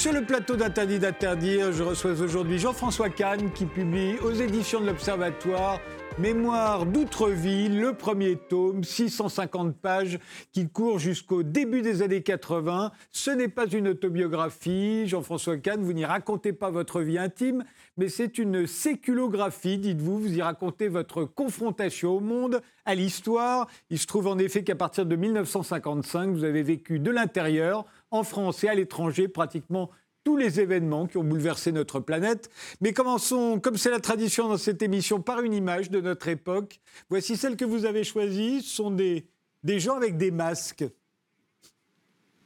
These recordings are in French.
Sur le plateau d'Interdit d'interdire. Je reçois aujourd'hui Jean-François Kahn qui publie aux éditions de l'Observatoire Mémoire d'Outreville, le premier tome, 650 pages, qui court jusqu'au début des années 80. Ce n'est pas une autobiographie, Jean-François Kahn, vous n'y racontez pas votre vie intime, mais c'est une séculographie, dites-vous. Vous y racontez votre confrontation au monde, à l'histoire. Il se trouve en effet qu'à partir de 1955, vous avez vécu de l'intérieur, en France et à l'étranger, pratiquement tous les événements qui ont bouleversé notre planète. Mais commençons, comme c'est la tradition dans cette émission, par une image de notre époque. Voici celle que vous avez choisie. Ce sont des, gens avec des masques.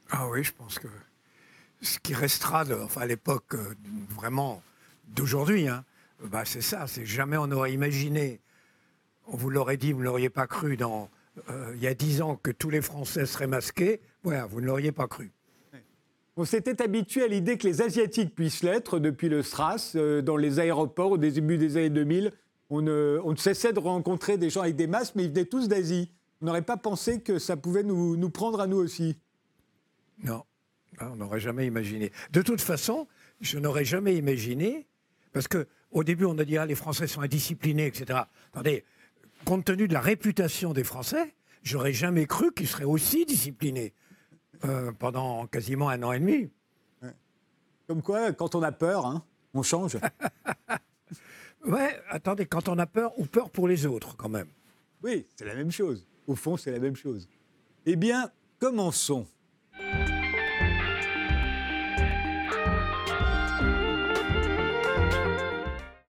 Ah oui, je pense que ce qui restera, enfin, à l'époque euh, vraiment d'aujourd'hui, hein, bah, c'est ça. C'est jamais on aurait imaginé. On vous l'aurait dit, vous ne l'auriez pas cru dans, euh, il y a dix ans que tous les Français seraient masqués. Voilà, vous ne l'auriez pas cru. On s'était habitué à l'idée que les Asiatiques puissent l'être depuis le SRAS, euh, dans les aéroports au début des années 2000. On ne, on cessait de rencontrer des gens avec des masques, mais ils venaient tous d'Asie. On n'aurait pas pensé que ça pouvait nous, nous prendre à nous aussi. Non, ah, on n'aurait jamais imaginé. De toute façon, je n'aurais jamais imaginé, parce qu'au début on a dit ah, les Français sont indisciplinés, etc. Attendez, compte tenu de la réputation des Français, j'aurais jamais cru qu'ils seraient aussi disciplinés. Euh, pendant quasiment un an et demi. Comme quoi, quand on a peur, hein, on change. ouais, attendez, quand on a peur ou peur pour les autres, quand même. Oui, c'est la même chose. Au fond, c'est la même chose. Eh bien, commençons.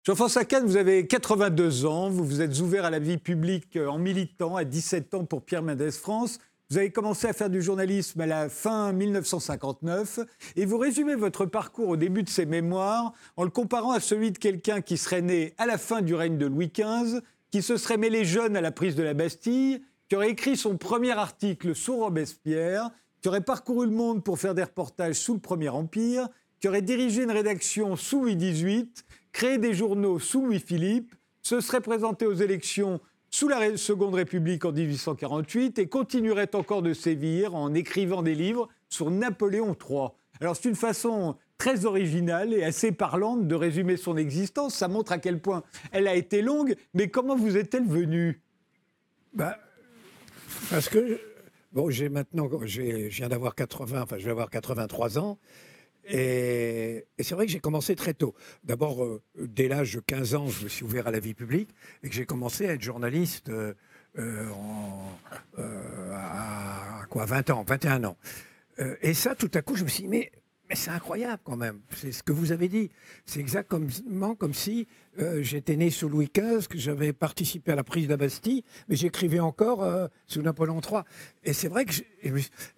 Jean-François Kahn, vous avez 82 ans, vous vous êtes ouvert à la vie publique en militant à 17 ans pour Pierre Mendès France. Vous avez commencé à faire du journalisme à la fin 1959 et vous résumez votre parcours au début de ses mémoires en le comparant à celui de quelqu'un qui serait né à la fin du règne de Louis XV, qui se serait mêlé jeune à la prise de la Bastille, qui aurait écrit son premier article sous Robespierre, qui aurait parcouru le monde pour faire des reportages sous le Premier Empire, qui aurait dirigé une rédaction sous Louis XVIII, créé des journaux sous Louis-Philippe, se serait présenté aux élections sous la Seconde République en 1848 et continuerait encore de sévir en écrivant des livres sur Napoléon III. Alors c'est une façon très originale et assez parlante de résumer son existence. Ça montre à quel point elle a été longue, mais comment vous est-elle venue? Bah, Parce que, bon, j'ai maintenant, je viens d'avoir 80, enfin je vais avoir 83 ans, et, c'est vrai que j'ai commencé très tôt. D'abord, euh, dès l'âge de 15 ans, je me suis ouvert à la vie publique et que j'ai commencé à être journaliste euh, euh, à, quoi 20 ans, 21 ans. et ça, tout à coup, je me suis dit, mais, mais c'est incroyable quand même. C'est ce que vous avez dit. C'est exactement comme si j'étais né sous Louis XV, que j'avais participé à la prise de la Bastille, mais j'écrivais encore sous Napoléon III. Et c'est vrai que...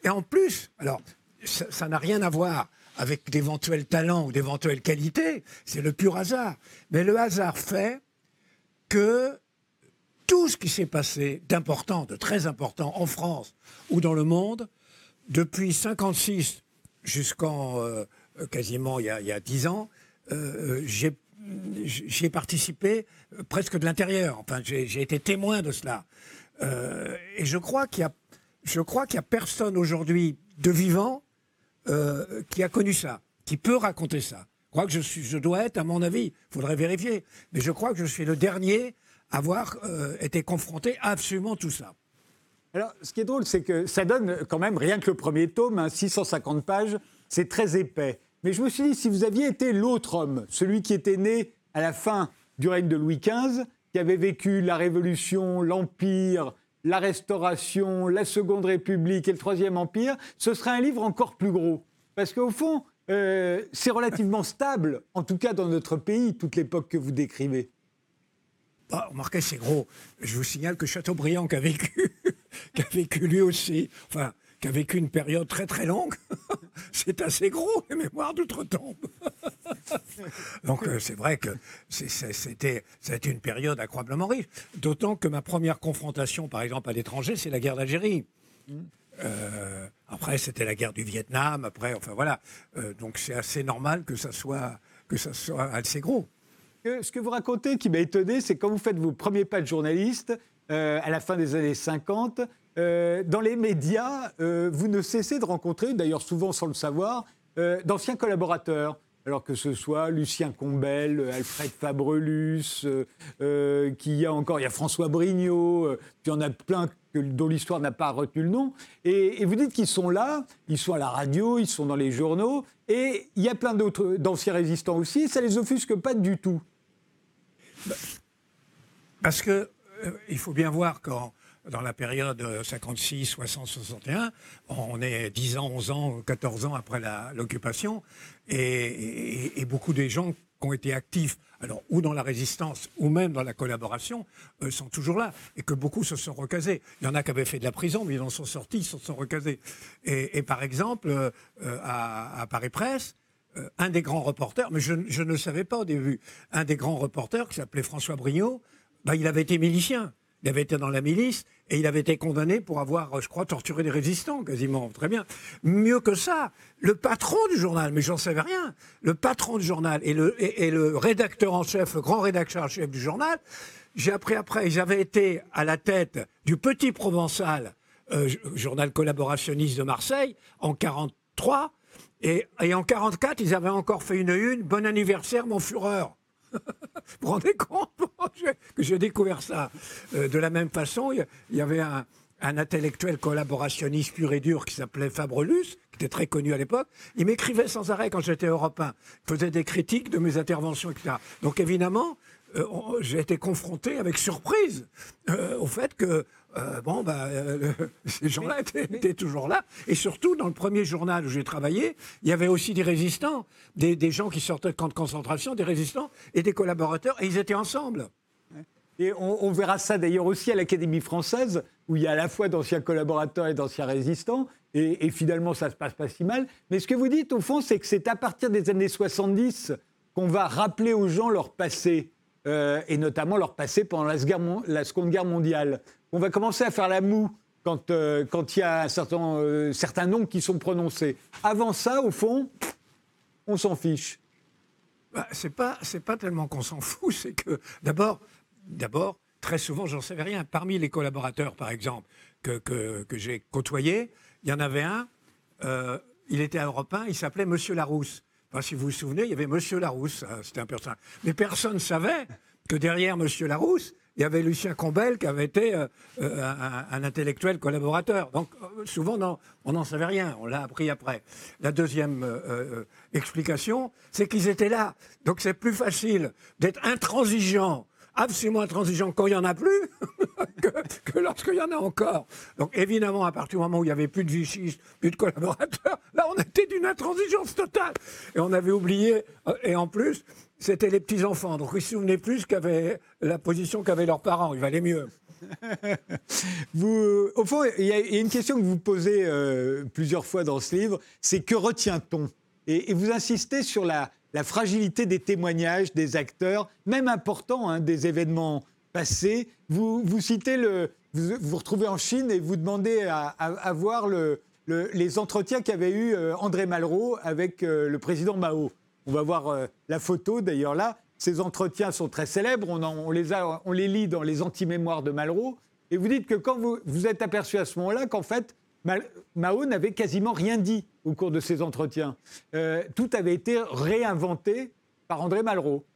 Et en plus, alors, ça n'a rien à voir avec d'éventuels talents ou d'éventuelles qualités, c'est le pur hasard. Mais le hasard fait que tout ce qui s'est passé d'important, de très important en France ou dans le monde, depuis 56 jusqu'en euh, quasiment il y, a, 10 ans, euh, j'ai j'y ai participé presque de l'intérieur. Enfin, j'ai été témoin de cela. Euh, et je crois qu'il y a, y a personne aujourd'hui de vivant euh, qui a connu ça, qui peut raconter ça. Je crois que je, dois être, à mon avis, il faudrait vérifier, mais je crois que je suis le dernier à avoir euh, été confronté à absolument tout ça. Alors, ce qui est drôle, c'est que ça donne quand même rien que le premier tome, 650 hein, pages, c'est très épais. Mais je me suis dit, si vous aviez été l'autre homme, celui qui était né à la fin du règne de Louis XV, qui avait vécu la Révolution, l'Empire, la Restauration, la Seconde République et le Troisième Empire, ce serait un livre encore plus gros. Parce qu'au fond, euh, c'est relativement stable, en tout cas dans notre pays, toute l'époque que vous décrivez. Bah, remarquez, c'est gros. Je vous signale que Chateaubriand, a vécu, a vécu lui aussi, enfin, qui a vécu une période très très longue. c'est assez gros, les mémoires d'outre-tombe. Donc euh, c'est vrai que c'était une période incroyablement riche. D'autant que ma première confrontation, par exemple, à l'étranger, c'est la guerre d'Algérie. Euh, après, c'était la guerre du Vietnam. Après, enfin voilà. Euh, donc c'est assez normal que ça soit que ça soit assez gros. Ce que vous racontez qui m'a étonné, c'est quand vous faites vos premiers pas de journaliste à la fin des années 50, euh, dans les médias, euh, vous ne cessez de rencontrer, d'ailleurs souvent sans le savoir, euh, d'anciens collaborateurs alors que ce soit Lucien Combel, Alfred Fabrelus, qui y a encore, il y a François Brignot, puis il y en a plein dont l'histoire n'a pas retenu le nom. Et, vous dites qu'ils sont là, ils sont à la radio, ils sont dans les journaux, et il y a plein d'autres d'anciens résistants aussi, et ça les offusque pas du tout. Parce que il faut bien voir quand dans la période 56, 60, 61. On est 10 ans, 11 ans, 14 ans après l'occupation. Et, beaucoup des gens qui ont été actifs, alors ou dans la résistance ou même dans la collaboration, euh, sont toujours là. Et que beaucoup se sont recasés. Il y en a qui avaient fait de la prison, mais ils en sont sortis, ils se sont recasés. Et, par exemple, euh, à, Paris Presse, euh, un des grands reporters, mais je, ne savais pas au début, un des grands reporters qui s'appelait François Brignot, bah, il avait été milicien. Il avait été dans la milice et il avait été condamné pour avoir, je crois, torturé des résistants, quasiment. Très bien. Mieux que ça, le patron du journal, mais j'en savais rien, le patron du journal et le, rédacteur en chef, le grand rédacteur en chef du journal, j'ai appris après, ils avaient été à la tête du Petit Provençal, euh, journal collaborationniste de Marseille, en 43. Et, et en 44, ils avaient encore fait une une, bon anniversaire, mon Fureur. Vous vous rendez compte que j'ai découvert ça euh, De la même façon, il y, avait un, intellectuel collaborationniste pur et dur qui s'appelait Fabrelus, qui était très connu à l'époque. Il m'écrivait sans arrêt quand j'étais européen. Il faisait des critiques de mes interventions, etc. Donc évidemment, euh, j'ai été confronté avec surprise euh, au fait que euh, bon, bah, ces gens-là étaient, toujours là. Et surtout, dans le premier journal où j'ai travaillé, il y avait aussi des résistants, des, gens qui sortaient de camps de concentration, des résistants et des collaborateurs, et ils étaient ensemble. Et on, verra ça d'ailleurs aussi à l'Académie française, où il y a à la fois d'anciens collaborateurs et d'anciens résistants, et, et, finalement ça se passe pas si mal. Mais ce que vous dites, au fond, c'est que c'est à partir des années 70 qu'on va rappeler aux gens leur passé. Euh, et notamment leur passé pendant la, Seconde Guerre mondiale. On va commencer à faire la moue quand euh, il y a euh, certains noms qui sont prononcés. Avant ça, au fond, on s'en fiche. Bah, c'est pas tellement qu'on s'en fout, c'est que d'abord d'abord très souvent j'en savais rien. Parmi les collaborateurs, par exemple, que, j'ai côtoyés, il y en avait un. il était 1, il s'appelait Monsieur Larousse si vous vous souvenez, il y avait Monsieur Larousse, hein, c'était un personnage. Mais personne ne savait que derrière Monsieur Larousse, il y avait Lucien Combel qui avait été euh, euh, un, intellectuel collaborateur. Donc euh, souvent, on n'en savait rien, on l'a appris après. La deuxième explication, c'est qu'ils étaient là. Donc c'est plus facile d'être intransigeant absolument intransigeant quand il n'y en a plus que, lorsqu'il y en a encore. Donc évidemment, à partir du moment où il n'y avait plus de vichistes, plus de collaborateurs, là on était d'une intransigeance totale. Et on avait oublié, et en plus, c'était les petits-enfants. Donc ils se souvenaient plus qu'avaient la position qu'avaient leurs parents. Il valait mieux. au fond, il y, a une question que vous posez euh, plusieurs fois dans ce livre, c'est que retient-on? Et, vous insistez sur la, fragilité des témoignages des acteurs, même importants, hein, des événements passés. Vous, vous citez. Vous retrouvez en Chine et vous demandez à, voir le, les entretiens qu'avait eu euh, André Malraux avec euh, le président Mao. On va voir euh, la photo d'ailleurs là. Ces entretiens sont très célèbres. On, les on les lit dans les anti-mémoires de Malraux. Et vous dites que quand vous vous êtes aperçu à ce moment-là qu'en fait, Mao n'avait quasiment rien dit au cours de ces entretiens. Euh, tout avait été réinventé par André Malraux.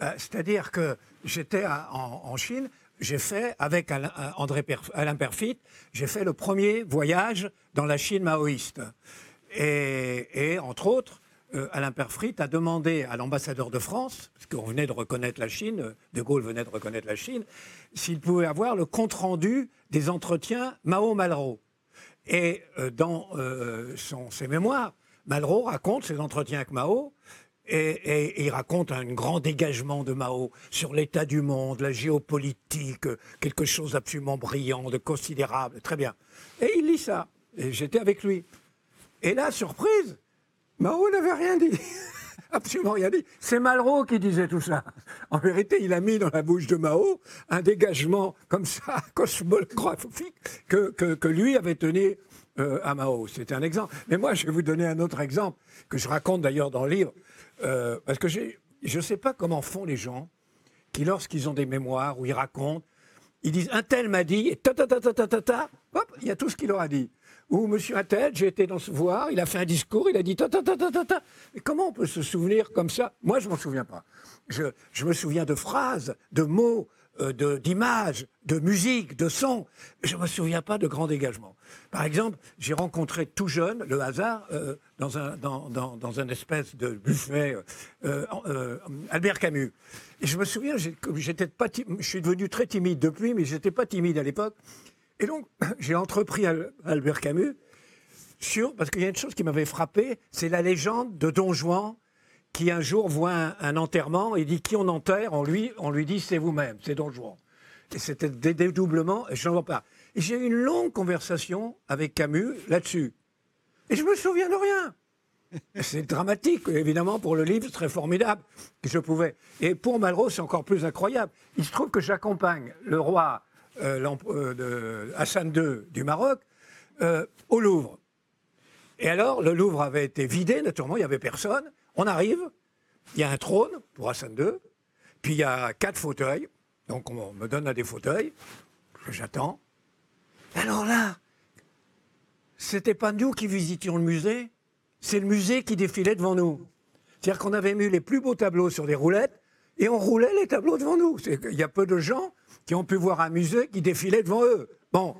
Euh, c'est-à-dire que j'étais en, Chine, j'ai fait, avec Alain, André Alain Perfit, j'ai fait le premier voyage dans la Chine maoïste. Et, entre autres, Alain Perfit a demandé à l'ambassadeur de France, parce qu'on venait de reconnaître la Chine, De Gaulle venait de reconnaître la Chine, s'il pouvait avoir le compte-rendu des entretiens Mao-Malraux. Et euh, dans euh, ses mémoires, Malraux raconte ses entretiens avec Mao. Et, il raconte un grand dégagement de Mao sur l'état du monde, la géopolitique, quelque chose d'absolument brillant, de considérable. Très bien. Et il lit ça. Et j'étais avec lui. Et là, surprise, Mao n'avait rien dit. absolument rien dit. C'est Malraux qui disait tout ça. En vérité, il a mis dans la bouche de Mao un dégagement comme ça, cosmographique, que, que, lui avait tenu euh, à Mao. C'était un exemple. Mais moi, je vais vous donner un autre exemple, que je raconte d'ailleurs dans le livre, euh, parce que je ne sais pas comment font les gens qui, lorsqu'ils ont des mémoires où ils racontent, ils disent un tel m'a dit, et ta ta ta ta ta ta ta, hop, il y a tout ce qu'il leur a dit. Où Monsieur Attel, j'ai été dans ce voir, il a fait un discours, il a dit ta ta ta ta ta ta. Mais comment on peut se souvenir comme ça? Moi, je m'en souviens pas. Je, me souviens de phrases, de mots, euh, d'images, de, musique, de sons. Je me souviens pas de grands dégagements. Par exemple, j'ai rencontré tout jeune, le hasard, euh, dans, un, dans, dans, un espèce de buffet, euh, Albert Camus. Et je me souviens, j'étais pas, je suis devenu très timide depuis, mais j'étais pas timide à l'époque. Et donc, j'ai entrepris Al- Albert Camus sur, parce qu'il y a une chose qui m'avait frappé, c'est la légende de Don Juan qui un jour voit un, enterrement et dit qui on enterre, on lui, on lui dit c'est vous-même, c'est Don Juan. Et c'était des dédoublements, et je n'en vois pas. Et j'ai eu une longue conversation avec Camus là-dessus. Et je me souviens de rien. C'est dramatique, évidemment, pour le livre, c'est très formidable que je pouvais. Et pour Malraux, c'est encore plus incroyable. Il se trouve que j'accompagne le roi de Hassan II du Maroc euh, au Louvre. Et alors, le Louvre avait été vidé, naturellement, il n'y avait personne. On arrive, il y a un trône pour Hassan II, puis il y a quatre fauteuils. Donc, on me donne des fauteuils, j'attends. Alors là, c'était pas nous qui visitions le musée, c'est le musée qui défilait devant nous. C'est-à-dire qu'on avait mis les plus beaux tableaux sur des roulettes et on roulait les tableaux devant nous. Qu'il y a peu de gens qui ont pu voir un musée qui défilait devant eux. Bon.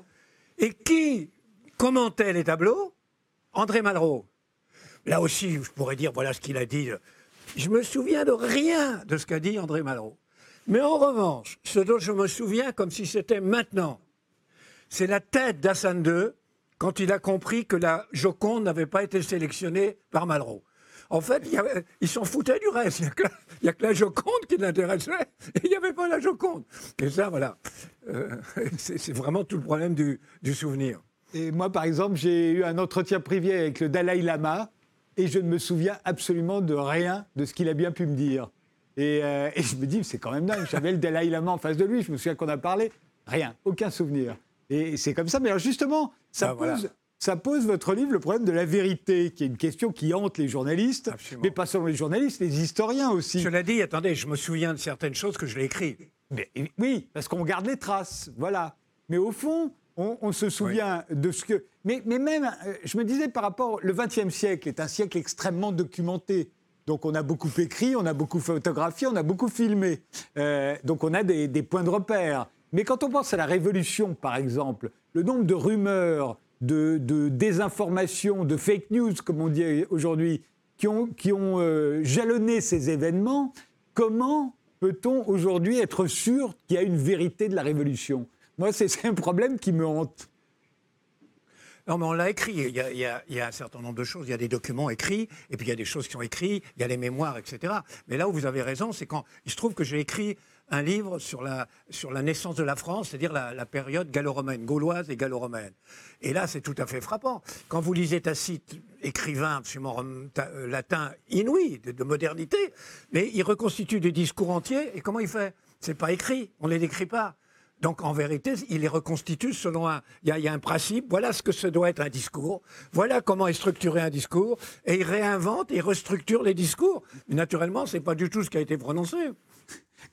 Et qui commentait les tableaux? André Malraux. Là aussi, je pourrais dire, voilà ce qu'il a dit. Je me souviens de rien de ce qu'a dit André Malraux. Mais en revanche, ce dont je me souviens comme si c'était maintenant, c'est la tête d'Hassan II quand il a compris que la Joconde n'avait pas été sélectionnée par Malraux. En fait, il y avait- ils s'en foutaient du reste. Il n'y a, que la- il y a que la Joconde qui l'intéressait et il n'y avait pas la Joconde. Et ça, voilà. Euh, c'est vraiment tout le problème du, du souvenir. Et moi, par exemple, j'ai eu un entretien privé avec le Dalai Lama et je ne me souviens absolument de rien de ce qu'il a bien pu me dire. Et, euh, et je me dis, c'est quand même dingue. J'avais le Dalai Lama en face de lui, je me souviens qu'on a parlé. Rien, aucun souvenir. Et c'est comme ça. Mais alors justement, ça, Ah, voilà. Ça pose votre livre le problème de la vérité, qui est une question qui hante les journalistes, Absolument. mais pas seulement les journalistes, les historiens aussi. Cela dit, attendez, je me souviens de certaines choses que je l'ai écrites. Mais, oui, parce qu'on garde les traces, voilà. Mais au fond, on, on se souvient de ce que. Mais, mais même, euh, je me disais par rapport. Le XXe siècle est un siècle extrêmement documenté. Donc on a beaucoup écrit, on a beaucoup photographié, on a beaucoup filmé. Euh, donc on a des, des points de repère. Mais quand on pense à la Révolution, par exemple, le nombre de rumeurs, de, désinformations, de fake news, comme on dit aujourd'hui, qui ont, euh, jalonné ces événements, comment peut-on aujourd'hui être sûr qu'il y a une vérité de la Révolution? Moi, c'est un problème qui me hante. Non, mais on l'a écrit. Il y a- il y a un certain nombre de choses. Il y a des documents écrits, et puis il y a des choses qui sont écrites, il y a les mémoires, etc. Mais là où vous avez raison, c'est quand il se trouve que j'ai écrit un livre sur la, naissance de la France, c'est-à-dire la, période gallo-romaine, gauloise et gallo-romaine. Et là, c'est tout à fait frappant. Quand vous lisez Tacite, écrivain absolument euh, latin inouï, de, de modernité, mais il reconstitue des discours entiers, et comment il fait? C'est pas écrit, on ne les décrit pas. Donc en vérité, il les reconstitue selon un. Il y, a, un principe. Voilà ce que ce doit être un discours. Voilà comment est structuré un discours. Et il réinvente et restructure les discours. Mais naturellement, c'est pas du tout ce qui a été prononcé.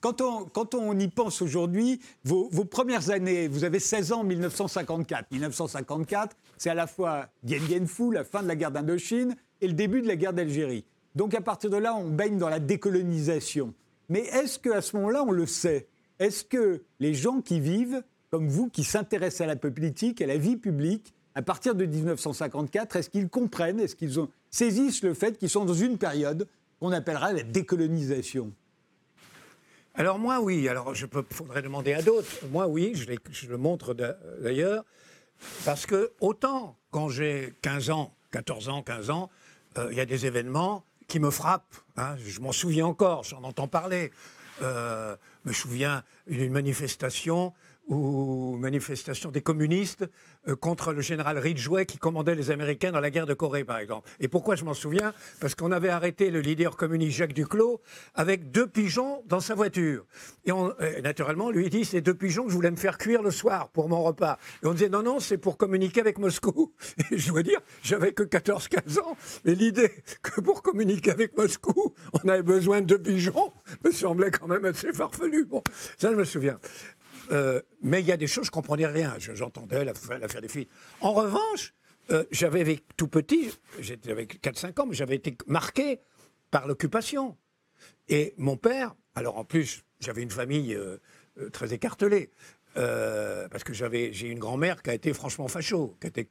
Quand on, quand on y pense aujourd'hui, vos, premières années, vous avez 16 ans en 1954. 1954, c'est à la fois Dien Bien Phu, la fin de la guerre d'Indochine, et le début de la guerre d'Algérie. Donc à partir de là, on baigne dans la décolonisation. Mais est-ce qu'à ce moment-là, on le sait? Est-ce que les gens qui vivent, comme vous, qui s'intéressent à la politique, à la vie publique, à partir de 1954, est-ce qu'ils comprennent, est-ce qu'ils saisissent le fait qu'ils sont dans une période qu'on appellera la décolonisation? Alors moi, oui. Alors je peux, faudrait demander à d'autres. Moi, oui. Je, le montre d'a- d'ailleurs parce que autant quand j'ai 15 ans, 14 ans, 15 ans, euh, il y a des événements qui me frappent. hein. Je m'en souviens encore. J'en entends parler. Euh, je me souviens d'une manifestation ou manifestation des communistes contre le général Ridgway qui commandait les Américains dans la guerre de Corée, par exemple. Et pourquoi je m'en souviens? Parce qu'on avait arrêté le leader communiste Jacques Duclos avec deux pigeons dans sa voiture. Et on, euh, naturellement, lui dit c'est deux pigeons que je voulais me faire cuire le soir pour mon repas. Et on disait non, non, c'est pour communiquer avec Moscou. Et je dois dire, j'avais que 14-15 ans, mais l'idée que pour communiquer avec Moscou, on avait besoin de deux pigeons me semblait quand même assez farfelu. Bon, ça je me souviens. Euh, mais il y a des choses, je comprenais rien. Je- J'entendais la- l'affaire des filles. En revanche, euh, j'avais tout petit, j'avais 4-5 ans, mais j'avais été marqué par l'occupation. Et mon père, alors en plus, j'avais une famille euh, très écartelée. parce que j'ai une grand-mère qui a été franchement facho, qui a été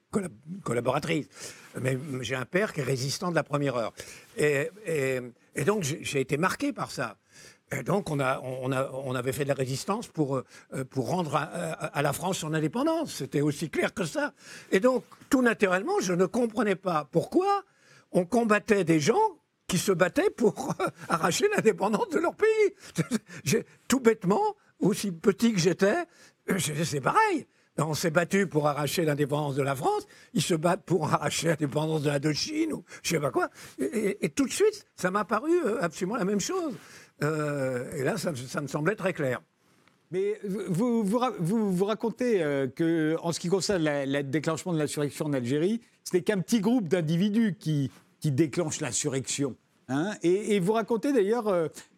collaboratrice. Mais j'ai un père qui est résistant de la première heure. Et donc j'ai été marqué par ça. Et donc, on, avait fait de la résistance pour, euh, rendre à, la France son indépendance. C'était aussi clair que ça. Et donc, tout naturellement, je ne comprenais pas pourquoi on combattait des gens qui se battaient pour arracher l'indépendance de leur pays. tout bêtement, aussi petit que j'étais, c'est pareil. On s'est battu pour arracher l'indépendance de la France, ils se battent pour arracher l'indépendance de la Chine ou je sais pas quoi. Et, tout de suite, ça m'a paru euh, absolument la même chose. Euh, et là, ça, me semblait très clair. Mais vous vous, vous, racontez euh, que, en ce qui concerne le déclenchement de l'insurrection en Algérie, n'est qu'un petit groupe d'individus qui, qui déclenche l'insurrection. Hein et, vous racontez d'ailleurs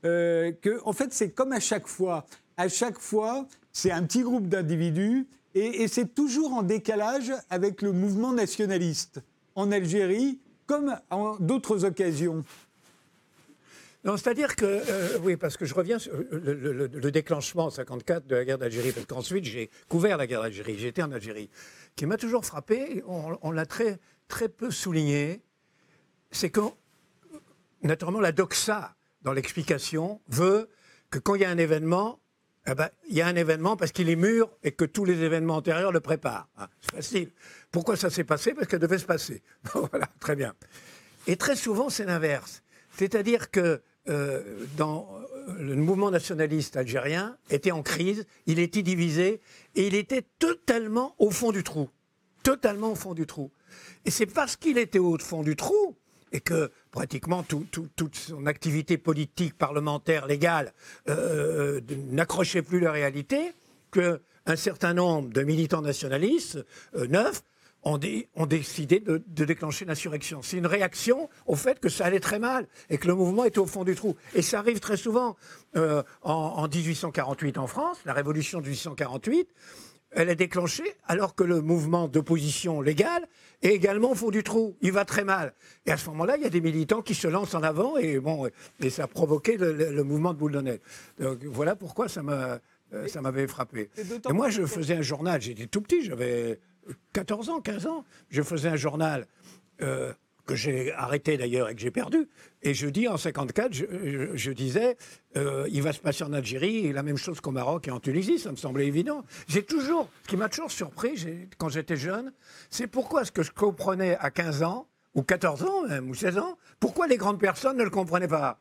euh, que, en fait, c'est comme à chaque fois. À chaque fois, c'est un petit groupe d'individus et, et c'est toujours en décalage avec le mouvement nationaliste en Algérie, comme en d'autres occasions. Non, c'est-à-dire que, euh, oui, parce que je reviens sur le, déclenchement en 54 de la guerre d'Algérie, parce qu'ensuite j'ai couvert la guerre d'Algérie, j'étais en Algérie, qui m'a toujours frappé, on, l'a très, très peu souligné, c'est que, naturellement, la doxa dans l'explication veut que quand il y a un événement, eh ben, il y a un événement parce qu'il est mûr et que tous les événements antérieurs le préparent. Ah, c'est facile. Pourquoi ça s'est passé? Parce qu'elle devait se passer. voilà, très bien. Et très souvent, c'est l'inverse. C'est-à-dire que euh, dans euh, le mouvement nationaliste algérien était en crise, il était divisé et il était totalement au fond du trou. Totalement au fond du trou. Et c'est parce qu'il était au fond du trou et que pratiquement toute son activité politique, parlementaire, légale euh, n'accrochait plus la réalité, qu'un certain nombre de militants nationalistes, neufs, ont, décidé de, déclencher l'insurrection. C'est une réaction au fait que ça allait très mal et que le mouvement était au fond du trou. Et ça arrive très souvent. Euh, en, 1848 en France, la révolution de 1848, elle est déclenchée alors que le mouvement d'opposition légale est également au fond du trou. Il va très mal. Et à ce moment-là, il y a des militants qui se lancent en avant et, bon, et ça a provoqué le, mouvement de boule de neige. Donc voilà pourquoi ça m'a... Euh, ça m'avait frappé. Et moi, je faisais un journal, j'étais tout petit, j'avais 14 ans, 15 ans, je faisais un journal euh, que j'ai arrêté d'ailleurs et que j'ai perdu. Et je dis en 54, je, disais, euh, il va se passer en Algérie la même chose qu'au Maroc et en Tunisie, ça me semblait évident. J'ai toujours, ce qui m'a toujours surpris quand j'étais jeune, c'est pourquoi ce que je comprenais à 15 ans, ou 14 ans même, ou 16 ans, pourquoi les grandes personnes ne le comprenaient pas?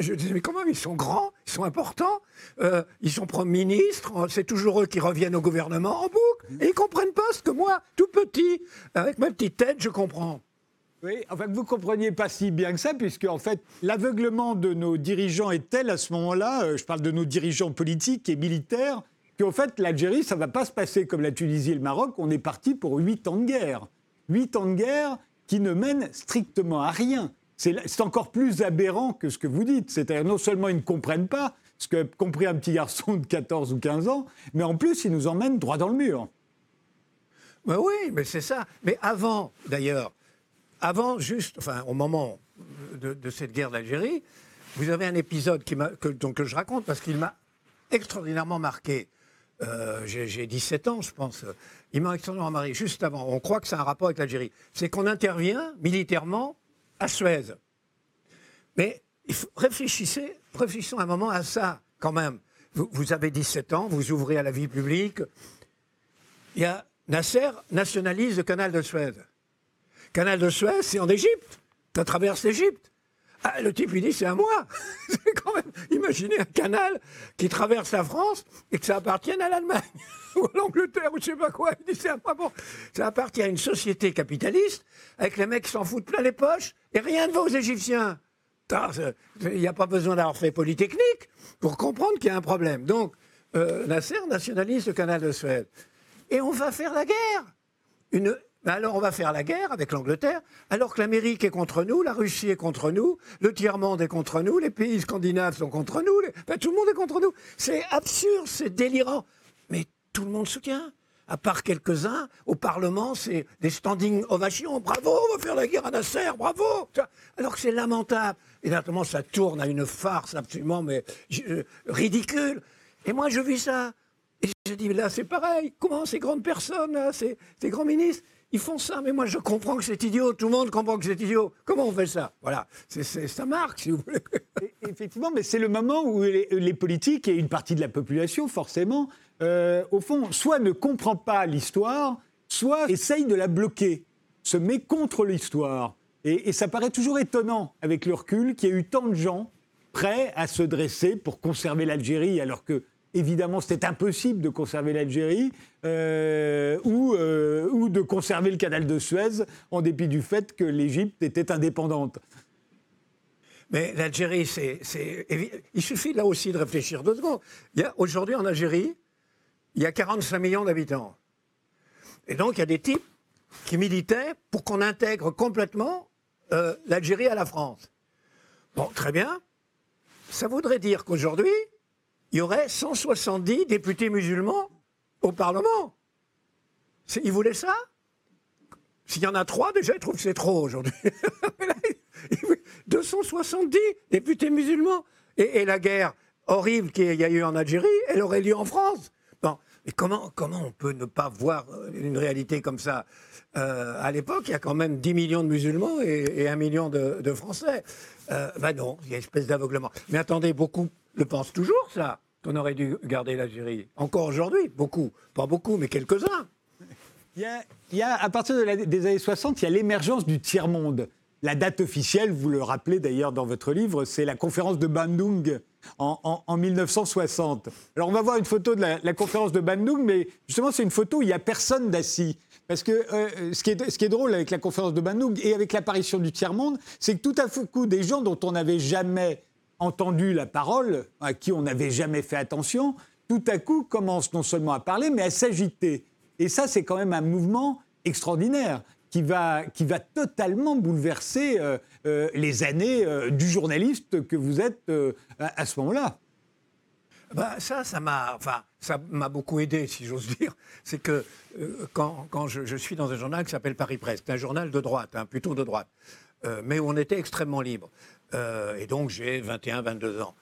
Je disais, mais comment ils sont grands, ils sont importants, euh, ils sont premiers ministres, c'est toujours eux qui reviennent au gouvernement en boucle, et ils comprennent pas ce que moi, tout petit, avec ma petite tête, je comprends. Oui, enfin, vous ne compreniez pas si bien que ça, puisque en fait, l'aveuglement de nos dirigeants est tel à ce moment-là, euh, je parle de nos dirigeants politiques et militaires, qu'en fait, l'Algérie, ça ne va pas se passer comme la Tunisie et le Maroc, on est parti pour huit ans de guerre. Huit ans de guerre qui ne mènent strictement à rien c'est encore plus aberrant que ce que vous dites. C'est-à-dire non seulement ils ne comprennent pas ce que compris un petit garçon de 14 ou 15 ans, mais en plus ils nous emmènent droit dans le mur. oui, mais c'est ça. Mais avant, d'ailleurs, avant juste, enfin au moment de, cette guerre d'Algérie, vous avez un épisode qui que, donc, que je raconte parce qu'il m'a extraordinairement marqué. Euh, j'ai 17 ans, je pense. Il m'a extraordinairement marqué juste avant. On croit que c'est un rapport avec l'Algérie. C'est qu'on intervient militairement à Suez. Mais réfléchissez, réfléchissons un moment à ça, quand même. Vous, avez 17 ans, vous ouvrez à la vie publique. Il y a Nasser nationalise le canal de Suez. Canal de Suez, c'est en Égypte. Ça traverse l'Égypte. Ah, le type lui dit c'est à moi. imaginez un canal qui traverse la France et que ça appartienne à l'Allemagne ou à l'Angleterre ou je sais pas quoi. Il dit c'est à moi. Bon, ça appartient à une société capitaliste avec les mecs qui s'en foutent plein les poches et rien ne va aux Égyptiens. Il n'y a pas besoin d'avoir fait Polytechnique pour comprendre qu'il y a un problème. Donc, euh, Nasser nationalise le canal de Suède. Et on va faire la guerre. Alors on va faire la guerre avec l'Angleterre, alors que l'Amérique est contre nous, la Russie est contre nous, le tiers-monde est contre nous, les pays scandinaves sont contre nous, tout le monde est contre nous. C'est absurde, c'est délirant. Mais tout le monde soutient. à part quelques-uns, au Parlement, c'est des standing ovations. Bravo, on va faire la guerre à Nasser, bravo. Alors que c'est lamentable. Et naturellement, ça tourne à une farce absolument ridicule. Et moi, je vis ça. Et je dis, là, c'est pareil. Comment ces grandes personnes, là, ces grands ministres, ils font ça, mais moi je comprends que c'est idiot, tout le monde comprend que c'est idiot. Comment on fait ça? Voilà, c'est, ça marque, si vous voulez. Effectivement, mais c'est le moment où les, politiques et une partie de la population, forcément, euh, au fond, soit ne comprend pas l'histoire, soit essaye de la bloquer, se met contre l'histoire. Et, et ça paraît toujours étonnant, avec le recul, qu'il y ait eu tant de gens prêts à se dresser pour conserver l'Algérie, alors que évidemment, c'était impossible de conserver l'Algérie euh, ou, euh, ou de conserver le canal de Suez, en dépit du fait que l'Égypte était indépendante. Mais l'Algérie, c'est, il suffit là aussi de réfléchir deux secondes. Aujourd'hui, en Algérie, il y a 45 millions d'habitants. Et donc, il y a des types qui militaient pour qu'on intègre complètement euh, l'Algérie à la France. Bon, très bien. Ça voudrait dire qu'aujourd'hui, il y aurait 170 députés musulmans au Parlement. Ils voulaient ça? S'il y en a trois, déjà, ils trouvent que c'est trop aujourd'hui. 270 députés musulmans. Et, la guerre horrible qu'il y a eu en Algérie, elle aurait lieu en France. Mais comment, comment on peut ne pas voir une réalité comme ça? Euh, À l'époque, il y a quand même 10 millions de musulmans et, 1 million de, Français. Euh, ben non, il y a une espèce d'aveuglement. Mais attendez, beaucoup le pensent toujours, ça, qu'on aurait dû garder l'Algérie. Encore aujourd'hui, beaucoup. Pas beaucoup, mais quelques-uns. Il y, a, à partir des années 60, il y a l'émergence du tiers-monde. La date officielle, vous le rappelez d'ailleurs dans votre livre, c'est la conférence de Bandung en, 1960. Alors on va voir une photo de la, conférence de Bandung, mais justement c'est une photo où il n'y a personne d'assis. Parce que euh, ce, qui est, drôle avec la conférence de Bandung et avec l'apparition du tiers-monde, c'est que tout à coup, des gens dont on n'avait jamais entendu la parole, à qui on n'avait jamais fait attention, tout à coup commencent non seulement à parler, mais à s'agiter. Et ça, c'est quand même un mouvement extraordinaire qui va, qui va totalement bouleverser euh, euh, les années euh, du journaliste que vous êtes à, ce moment-là. Bah, ça, ça m'a, enfin, beaucoup aidé, si j'ose dire. C'est que quand, quand je, suis dans un journal qui s'appelle Paris Presse, c'est un journal de droite, hein, plutôt de droite, mais où on était extrêmement libre. Et donc j'ai 21, 22 ans.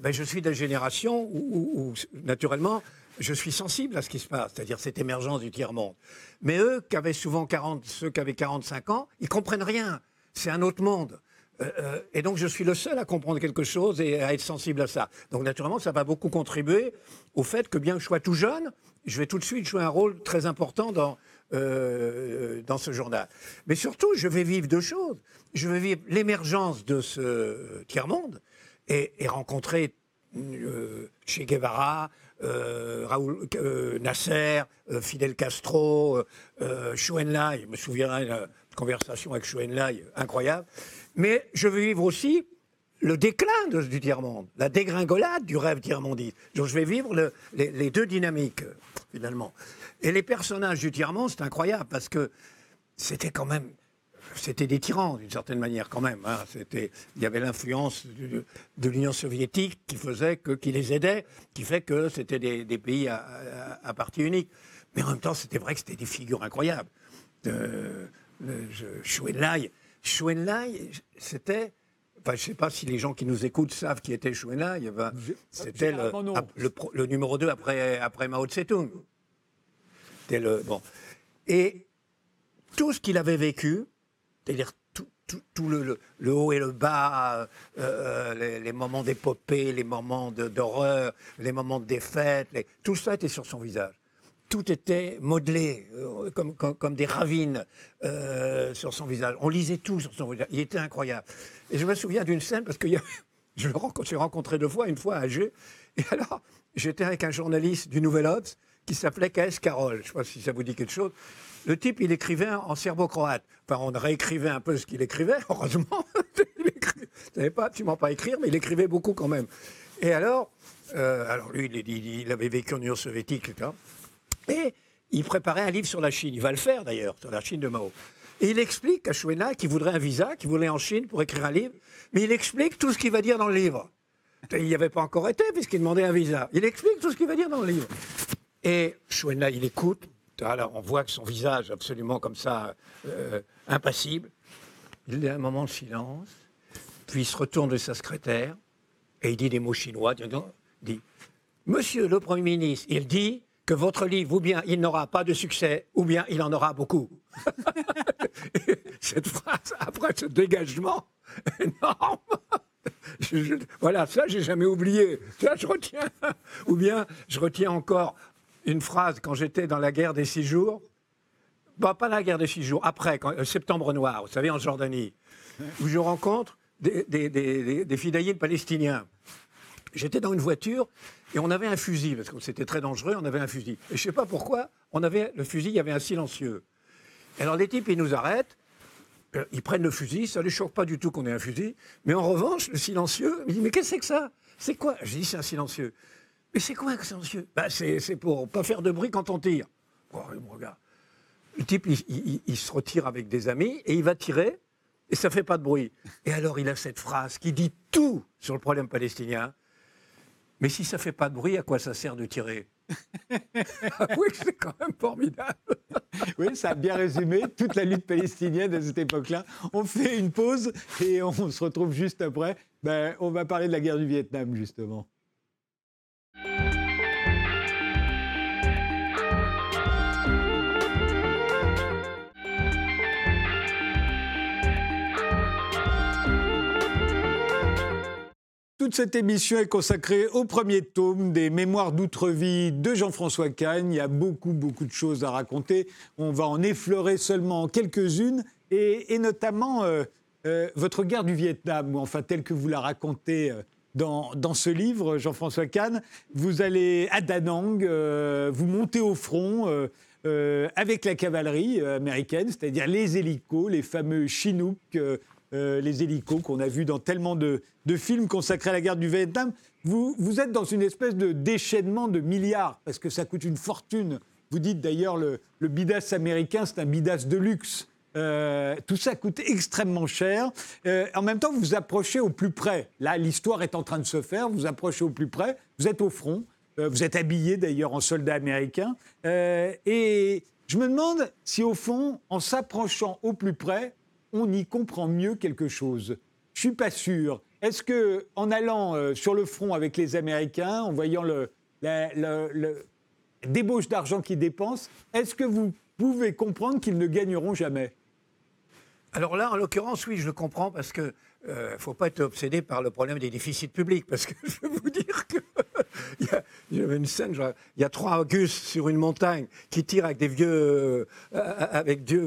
Ben, je suis de la génération où, naturellement, je suis sensible à ce qui se passe, c'est-à-dire cette émergence du tiers-monde. Mais eux, qui avaient souvent 40, ceux qui avaient 45 ans, ils comprennent rien. C'est un autre monde. Euh, euh, et donc, je suis le seul à comprendre quelque chose et à être sensible à ça. Donc, naturellement, ça va beaucoup contribuer au fait que, bien que je sois tout jeune, je vais tout de suite jouer un rôle très important dans, euh, dans ce journal. Mais surtout, je vais vivre deux choses. Je vais vivre l'émergence de ce tiers-monde et, rencontrer Che Guevara, euh, Raoul, euh, Nasser, euh, Fidel Castro, euh, Chou Enlai, je me souviens d'une conversation avec Chou Enlai incroyable. Mais je veux vivre aussi le déclin du tiers-monde, la dégringolade du rêve tiers-mondiste. Donc je vais vivre les, deux dynamiques, finalement. Et les personnages du tiers-monde, c'est incroyable, parce que c'était quand même c'était des tyrans d'une certaine manière quand même. Hein. C'était, il y avait l'influence de, l'Union soviétique qui faisait que, qui les aidait, qui fait que c'était des, pays à, partie unique. Mais en même temps, c'était vrai que c'était des figures incroyables. Euh, Chou Enlai, c'était Enfin, je ne sais pas si les gens qui nous écoutent savent qui était Chou Enlai. C'était le, numéro 2 après, après Mao Tse-tung. Le, bon. Et tout ce qu'il avait vécu, c'est-à-dire tout, le, haut et le bas, euh, euh, les, moments d'épopée, les moments d'horreur, les moments de défaite, tout ça était sur son visage. Tout était modelé euh, comme, comme, des ravines sur son visage. On lisait tout sur son visage. Il était incroyable. Et je me souviens d'une scène parce que je l'ai rencontré deux fois, une fois à Alger. Et alors, j'étais avec un journaliste du Nouvel Obs qui s'appelait K.S. Carole. Je ne sais pas si ça vous dit quelque chose. Le type, il écrivait en serbo-croate. Enfin, on réécrivait un peu ce qu'il écrivait, heureusement. il savait pas absolument pas écrire, mais il écrivait beaucoup quand même. Et alors, euh, alors lui, il, il, avait vécu en Union soviétique, etc. Et il préparait un livre sur la Chine. Il va le faire d'ailleurs, sur la Chine de Mao. Et il explique à Chouena qu'il voudrait un visa, qu'il voulait en Chine pour écrire un livre. Mais il explique tout ce qu'il va dire dans le livre. Il n'y avait pas encore été puisqu'il demandait un visa. Il explique tout ce qu'il va dire dans le livre. Et Chouena, il écoute, Alors, on voit que son visage, absolument comme ça, euh, impassible. Il a un moment de silence, puis il se retourne de sa secrétaire et il dit des mots chinois. Il dit Monsieur le Premier ministre, il dit que votre livre, ou bien il n'aura pas de succès, ou bien il en aura beaucoup. Cette phrase, après ce dégagement énorme, voilà, ça, j'ai jamais oublié. Ça, je retiens. Ou bien, je retiens encore une phrase quand j'étais dans la guerre des six jours. Bah, pas la guerre des six jours, après, euh, Septembre Noir, vous savez, en Jordanie, où je rencontre des, des, des, palestiniens. J'étais dans une voiture et on avait un fusil, parce que c'était très dangereux, on avait un fusil. Et je ne sais pas pourquoi, on avait le fusil, il y avait un silencieux. alors les types, ils nous arrêtent, euh, ils prennent le fusil, ça ne les choque pas du tout qu'on ait un fusil, mais en revanche, le silencieux, il dit, mais qu'est-ce que c'est que ça? C'est quoi? J'ai dit, c'est un silencieux. Mais c'est quoi un silencieux? Bah, C'est pour pas faire de bruit quand on tire. Oh, il. Le type, il, se retire avec des amis et il va tirer et ça fait pas de bruit. Et alors il a cette phrase qui dit tout sur le problème palestinien. Mais si ça fait pas de bruit, à quoi ça sert de tirer? Ah Oui, c'est quand même formidable. oui, ça a bien résumé toute la lutte palestinienne à cette époque-là. On fait une pause et on se retrouve juste après. Ben, on va parler de la guerre du Vietnam, justement. Toute cette émission est consacrée au premier tome des Mémoires d'outre-vie de Jean-François Cagne. Il y a beaucoup, beaucoup de choses à raconter. On va en effleurer seulement quelques-unes, et, notamment euh, euh, votre guerre du Vietnam, ou enfin telle que vous la racontez euh, dans, dans, ce livre, Jean-François Kahn. Vous allez à Da Nang, vous montez au front. avec la cavalerie américaine, c'est-à-dire les hélicos, les fameux Chinook, euh, les hélicos qu'on a vus dans tellement de, films consacrés à la guerre du Vietnam. Vous, vous êtes dans une espèce de déchaînement de milliards, parce que ça coûte une fortune. Vous dites d'ailleurs le, le bidas américain, c'est un bidas de luxe. Euh, tout ça coûte extrêmement cher. Euh, en même temps, vous vous approchez au plus près. Là, l'histoire est en train de se faire. Vous approchez au plus près. Vous êtes au front. vous êtes habillé d'ailleurs en soldat américain. et je me demande si, au fond, en s'approchant au plus près, on y comprend mieux quelque chose. Je suis pas sûr. Est-ce que, en allant euh, sur le front avec les Américains, en voyant le débauche d'argent qu'ils dépensent, est-ce que vous pouvez comprendre qu'ils ne gagneront jamais? Alors là, en l'occurrence, oui, je le comprends parce que ne euh, faut pas être obsédé par le problème des déficits publics. Parce que je vais vous dire que il y avait une scène, il y a trois Gus sur une montagne qui tirent avec des vieux, euh,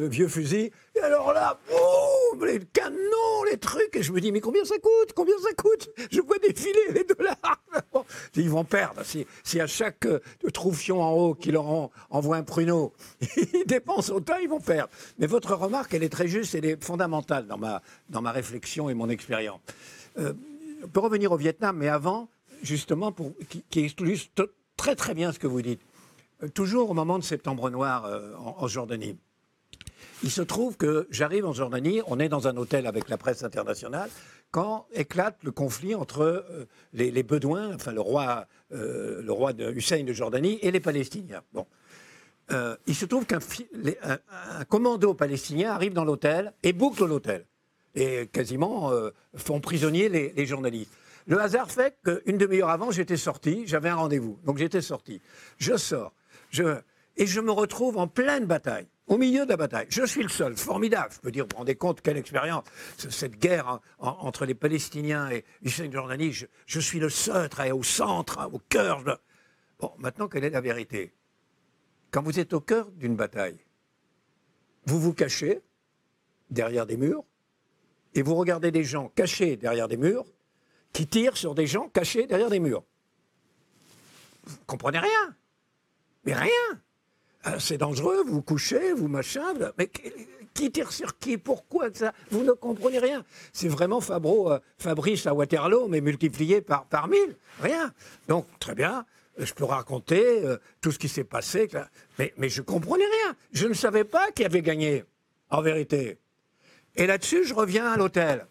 vieux fusils. Et alors là, boum, les canons, les trucs. Et je me dis, mais combien ça coûte? Combien ça coûte? Je vois défiler les dollars. Ils vont perdre. Si, si à chaque euh, troufion en haut qui leur envoie un pruneau, ils dépensent autant, ils vont perdre. Mais votre remarque, elle est très juste, elle est fondamentale dans ma, dans ma réflexion et mon expérience. Euh, on peut revenir au Vietnam, mais avant, justement, pour, qui, qui illustre très très bien ce que vous dites. Euh, toujours au moment de Septembre Noir euh, en, Jordanie. Il se trouve que j'arrive en Jordanie, on est dans un hôtel avec la presse internationale, quand éclate le conflit entre euh, les, les, Bedouins, enfin le roi, le roi de Hussein de Jordanie, et les Palestiniens. Bon. il se trouve qu'un un commando palestinien arrive dans l'hôtel et boucle l'hôtel. Et quasiment font prisonnier les, journalistes. Le hasard fait qu'une demi-heure avant, j'étais sorti, j'avais un rendez-vous. Donc j'étais sorti. Je sors. Et je me retrouve en pleine bataille, au milieu de la bataille. Je suis le seul, formidable. Je peux dire, vous vous rendez compte quelle expérience, cette guerre entre les Palestiniens et Hussein Jordanie. Je, suis le seul, au centre, au cœur. Bon, maintenant, quelle est la vérité? Quand vous êtes au cœur d'une bataille, vous vous cachez derrière des murs et vous regardez des gens cachés derrière des murs qui tirent sur des gens cachés derrière des murs. Vous comprenez rien? Mais rien. Euh, c'est dangereux, vous couchez, vous machin. Mais qui tire sur qui Pourquoi ça Vous ne comprenez rien. C'est vraiment Fabro, euh, Fabrice à Waterloo, mais multiplié par, mille. Rien. Donc, très bien. Je peux raconter euh, tout ce qui s'est passé. Mais, mais je ne comprenais rien. Je ne savais pas qui avait gagné, en vérité. Et là-dessus, je reviens à l'hôtel.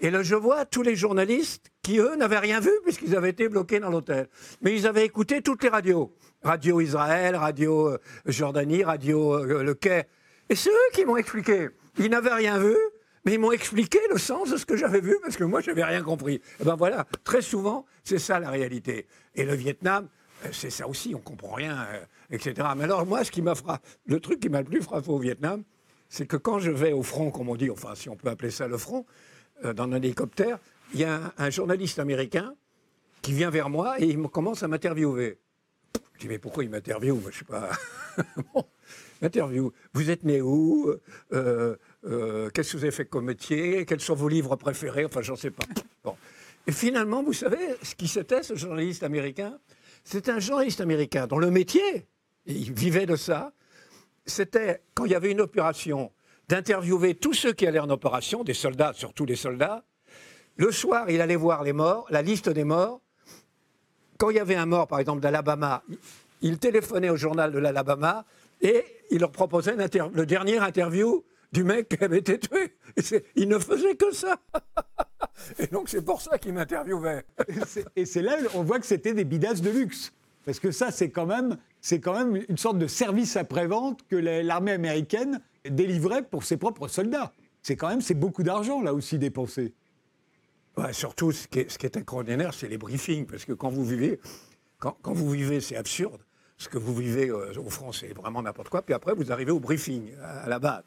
Et là, je vois tous les journalistes qui eux n'avaient rien vu puisqu'ils avaient été bloqués dans l'hôtel. Mais ils avaient écouté toutes les radios. Radio Israël, Radio euh, Jordanie, Radio euh, Le Quai. Et c'est eux qui m'ont expliqué. Ils n'avaient rien vu, mais ils m'ont expliqué le sens de ce que j'avais vu parce que moi, je n'avais rien compris. Et eh ben voilà, très souvent, c'est ça la réalité. Et le Vietnam, euh, c'est ça aussi, on comprend rien, etc. Mais alors, moi, ce qui m'a frappé, le truc qui m'a le plus frappé au Vietnam, c'est que quand je vais au front, comme on dit, enfin, si on peut appeler ça le front, dans un hélicoptère, il y a un, journaliste américain qui vient vers moi et il commence à m'interviewer. Je dis, mais pourquoi il m'interviewe? Je ne sais pas. bon, interview. Vous êtes né où? Euh, euh, Qu'est-ce que vous avez fait comme métier? Quels sont vos livres préférés? Enfin, j'en sais pas. Bon. Et finalement, vous savez ce qui c'était, ce journaliste américain? C'était un journaliste américain dont le métier, il vivait de ça, c'était, quand il y avait une opération, d'interviewer tous ceux qui allaient en opération, des soldats, surtout des soldats, le soir, il allait voir les morts, la liste des morts. Quand il y avait un mort, par exemple, d'Alabama, il téléphonait au journal de l'Alabama et il leur proposait le dernier interview du mec qui avait été tué. il ne faisait que ça. et donc c'est pour ça qu'il m'interviewait. et c'est là on voit que c'était des bidasses de luxe. Parce que ça, c'est quand, même, quand même une sorte de service après-vente que l'armée américaine délivrait pour ses propres soldats. C'est quand même c'est beaucoup d'argent là aussi dépensé surtout, ce qui est, ce extraordinaire, c'est les briefings, parce que quand vous vivez, quand, vous vivez, c'est absurde. Ce que vous vivez euh, au front, c'est vraiment n'importe quoi. Puis après, vous arrivez au briefing, à, la base.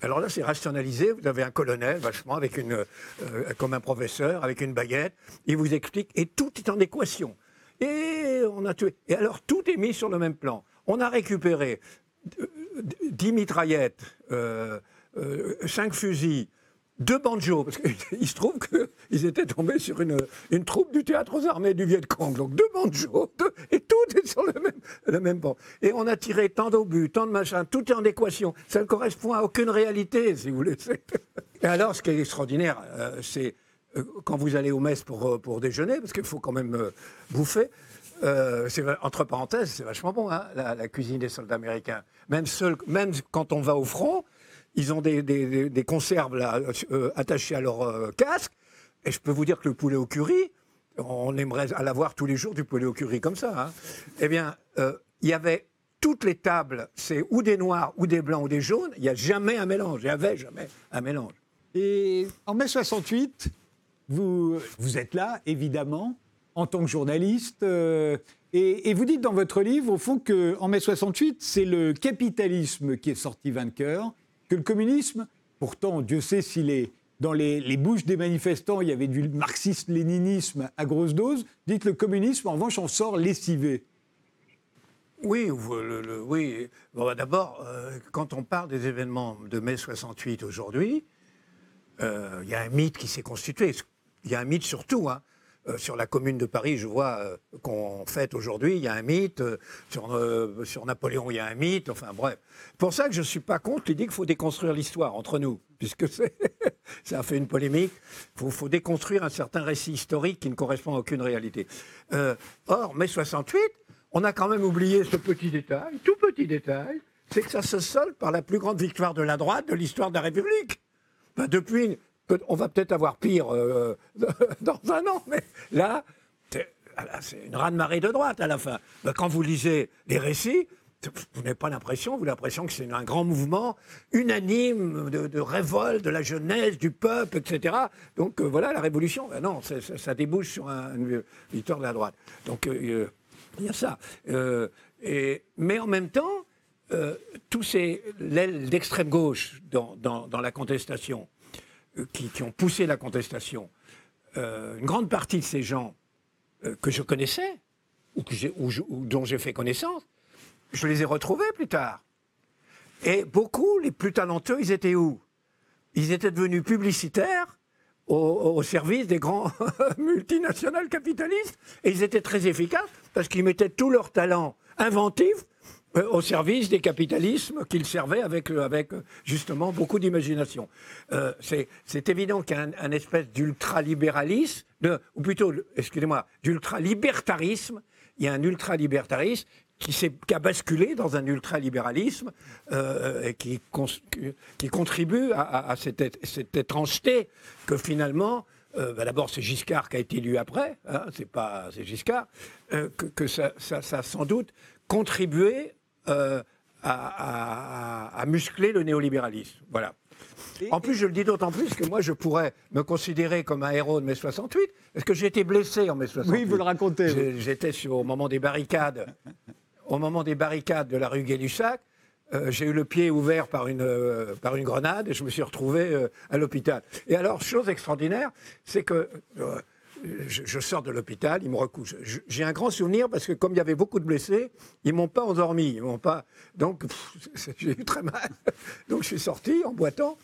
Alors là, c'est rationalisé. Vous avez un colonel, vachement, avec une, euh, comme un professeur, avec une baguette. Il vous explique, et tout est en équation. Et on a tué. Et alors, tout est mis sur le même plan. On a récupéré 10 euh, mitraillettes, 5 fusils, deux banjos, parce qu'il se trouve qu'ils étaient tombés sur une, une, troupe du théâtre aux armées du Viet Cong. Donc deux banjos, et tout est sur le même, le même banc. Et on a tiré tant d'obus, tant de machins, tout est en équation. Ça ne correspond à aucune réalité, si vous voulez. Et alors, ce qui est extraordinaire, euh, c'est euh, quand vous allez au mess pour, euh, pour déjeuner, parce qu'il faut quand même bouffer, c'est, entre parenthèses, c'est vachement bon, hein, la, la, cuisine des soldats américains. Même, seul, même quand on va au front, ils ont des, conserves là, euh, attachées à leur euh, casque. Et je peux vous dire que le poulet au curry, on aimerait l'avoir tous les jours du poulet au curry comme ça. Hein. Eh bien, euh, il y avait toutes les tables, c'est ou des noirs, ou des blancs, ou des jaunes. Il n'y a jamais un mélange. Il n'y avait jamais un mélange. Et en mai 68, vous, vous êtes là, évidemment, en tant que journaliste. et, et, vous dites dans votre livre, au fond, qu'en mai 68, c'est le capitalisme qui est sorti vainqueur que le communisme, pourtant, Dieu sait s'il est dans les, bouches des manifestants, il y avait du marxisme-léninisme à grosse dose. Dites le communisme, en revanche, en sort lessivé. Oui, oui. Bah, d'abord, euh, quand on parle des événements de mai 68 aujourd'hui, euh, il y a un mythe qui s'est constitué. Il y a un mythe surtout. Hein. Euh, sur la commune de Paris, je vois euh, qu'on fête aujourd'hui, il y a un mythe. Euh, sur, Napoléon, il y a un mythe. Enfin bref. Pour ça que je ne suis pas contre l'idée qu'il faut déconstruire l'histoire entre nous, puisque ça a fait une polémique. Il faut, déconstruire un certain récit historique qui ne correspond à aucune réalité. or, mai 68, on a quand même oublié ce petit détail, tout petit détail, c'est que ça se solde par la plus grande victoire de la droite de l'histoire de la République. Ben, depuis on va peut-être avoir pire euh, dans un an, mais là, c'est une rade-marée de droite à la fin. Ben, quand vous lisez les récits, vous n'avez pas l'impression, vous l'impression que c'est un grand mouvement unanime de, révolte de la jeunesse, du peuple, etc. Donc euh, voilà la révolution. Ben non, ça, débouche sur une victoire de la droite. Donc euh, il y a ça. Mais en même temps, tous ces l'aile d'extrême gauche dans, la contestation, euh, qui, ont poussé la contestation, euh, une grande partie de ces gens euh, que je connaissais, ou, dont j'ai fait connaissance, je les ai retrouvés plus tard. Et beaucoup, les plus talentueux, ils étaient où? Ils étaient devenus publicitaires au, au service des grands multinationales capitalistes. Et ils étaient très efficaces parce qu'ils mettaient tout leur talent inventif euh, au service des capitalismes qu'ils servaient avec, euh, avec euh, justement beaucoup d'imagination. c'est évident qu'il y a un, espèce d'ultralibéralisme, ou plutôt, excusez-moi, d'ultralibertarisme. Il y a un ultralibertarisme qui, qui a basculé dans un ultralibéralisme et qui, qui contribue à, cette, cette, étrangeté que finalement euh, bah, d'abord c'est Giscard qui a été élu après, hein, c'est pas c'est Giscard, euh, que, ça, a sans doute contribué euh, à, muscler le néolibéralisme. Voilà. En plus, je le dis d'autant plus que moi, je pourrais me considérer comme un héros de mai 68, parce que j'ai été blessé en mai 68. Oui, vous le racontez. J'étais au moment des barricades, au moment des barricades de la rue Gay-Lussac. Euh, j'ai eu le pied ouvert par une, euh, par une grenade et je me suis retrouvé euh, à l'hôpital. Et alors, chose extraordinaire, c'est que je, sors de l'hôpital, ils me recouchent. J'ai un grand souvenir parce que comme il y avait beaucoup de blessés, ils m'ont pas endormi, ils m'ont pas. Donc j'ai eu très mal. Donc je suis sorti en boitant.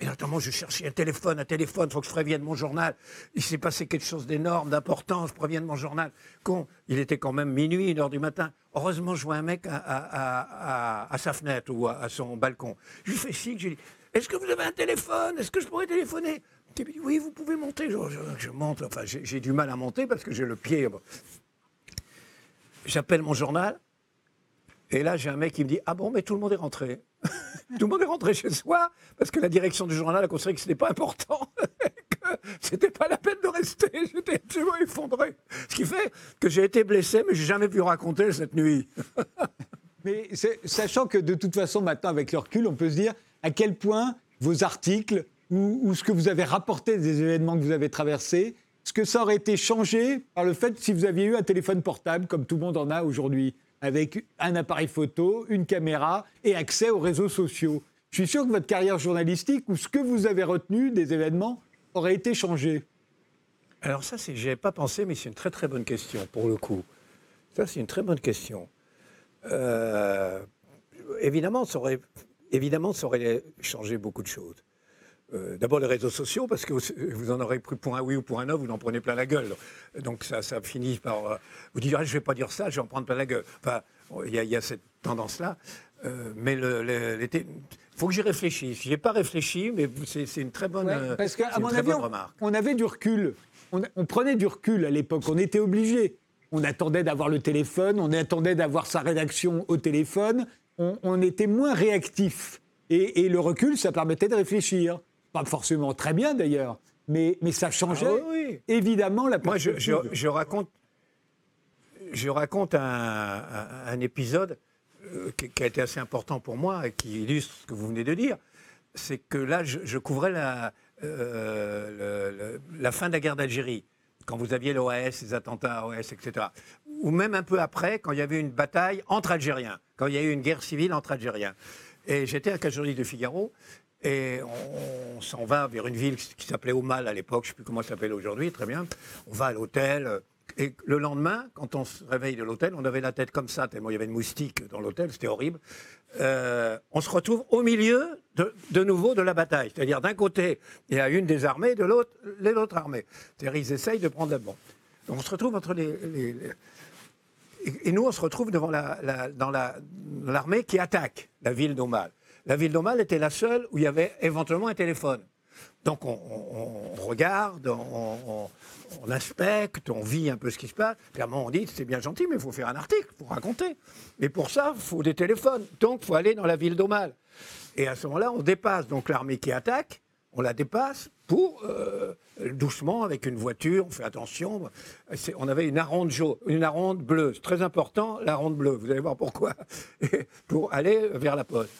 Et notamment, je cherchais un téléphone, un téléphone, il faut que je prévienne mon journal. Il s'est passé quelque chose d'énorme, d'important, je prévienne mon journal. Con, il était quand même minuit, une heure du matin. Heureusement, je vois un mec à, sa fenêtre ou à, son balcon. Je lui fais signe, je lui dis Est-ce que vous avez un téléphone? Est-ce que je pourrais téléphoner? Oui, vous pouvez monter. Je, monte, enfin, j'ai du mal à monter parce que j'ai le pied. J'appelle mon journal. Et là, j'ai un mec qui me dit Ah bon, mais tout le monde est rentré. tout le monde est rentré chez soi parce que la direction du journal a considéré que ce n'était pas important, c'était pas la peine de rester. J'étais absolument effondré. Ce qui fait que j'ai été blessé, mais j'ai jamais pu raconter cette nuit. mais sachant que de toute façon, maintenant, avec le recul, on peut se dire à quel point vos articles ou, ce que vous avez rapporté des événements que vous avez traversés, ce que ça aurait été changé par le fait si vous aviez eu un téléphone portable comme tout le monde en a aujourd'hui avec un appareil photo, une caméra et accès aux réseaux sociaux? Je suis sûr que votre carrière journalistique ou ce que vous avez retenu des événements aurait été changé. Alors ça, c'est, n'y pas pensé, mais c'est une très très bonne question pour le coup. Ça, c'est une très bonne question. Euh, évidemment, ça aurait, évidemment, ça aurait changé beaucoup de choses. Euh, d'abord les réseaux sociaux, parce que vous en aurez pris pour un oui ou pour un non, vous en prenez plein la gueule. Donc ça, ça finit par... Euh, vous dire, ah, je ne vais pas dire ça, je vais en prendre plein la gueule. Enfin, il y, a cette tendance-là. Euh, mais il faut que j'y réfléchisse. Je n'y ai pas réfléchi, mais c'est une très bonne, parce qu'à mon avis, on, avait du recul. On, prenait du recul à l'époque. On était obligé. On attendait d'avoir le téléphone, on attendait d'avoir sa rédaction au téléphone. On, était moins réactif. Et, et, le recul, ça permettait de réfléchir. Pas forcément très bien d'ailleurs, mais, mais ça changeait ah évidemment la Moi, je, je, raconte, je raconte un, un, épisode euh, qui, a été assez important pour moi et qui illustre ce que vous venez de dire. C'est que là, je, couvrais la, euh, la fin de la guerre d'Algérie, quand vous aviez l'OAS, les attentats à l'OAS, etc. Ou même un peu après, quand il y avait une bataille entre Algériens, quand il y a eu une guerre civile entre Algériens. Et j'étais à Cajoli de Figaro, et on, s'en va vers une ville qui s'appelait Omal à l'époque, je ne sais plus comment ça s'appelle aujourd'hui, très bien. On va à l'hôtel. Et le lendemain, quand on se réveille de l'hôtel, on avait la tête comme ça, tellement il y avait une moustique dans l'hôtel, c'était horrible. Euh, on se retrouve au milieu de, nouveau de la bataille. C'est-à-dire d'un côté, il y a une des armées, de l'autre, les autres armées. C'est-à-dire ils essayent de prendre la bombe. Donc on se retrouve entre les... Et, nous, on se retrouve devant la, dans l'armée qui attaque la ville d'Omal. La ville d'Omal était la seule où il y avait éventuellement un téléphone. Donc on, regarde, on, inspecte, on vit un peu ce qui se passe. Moment on dit c'est bien gentil, mais il faut faire un article, il faut raconter. Mais pour ça, il faut des téléphones. Donc il faut aller dans la ville d'Omal. Et à ce moment-là, on dépasse donc l'armée qui attaque, on la dépasse pour euh, doucement avec une voiture, on fait attention. On avait une aronde jaune, une aronde bleue, c'est très important, la ronde bleue. Vous allez voir pourquoi. pour aller vers la poste.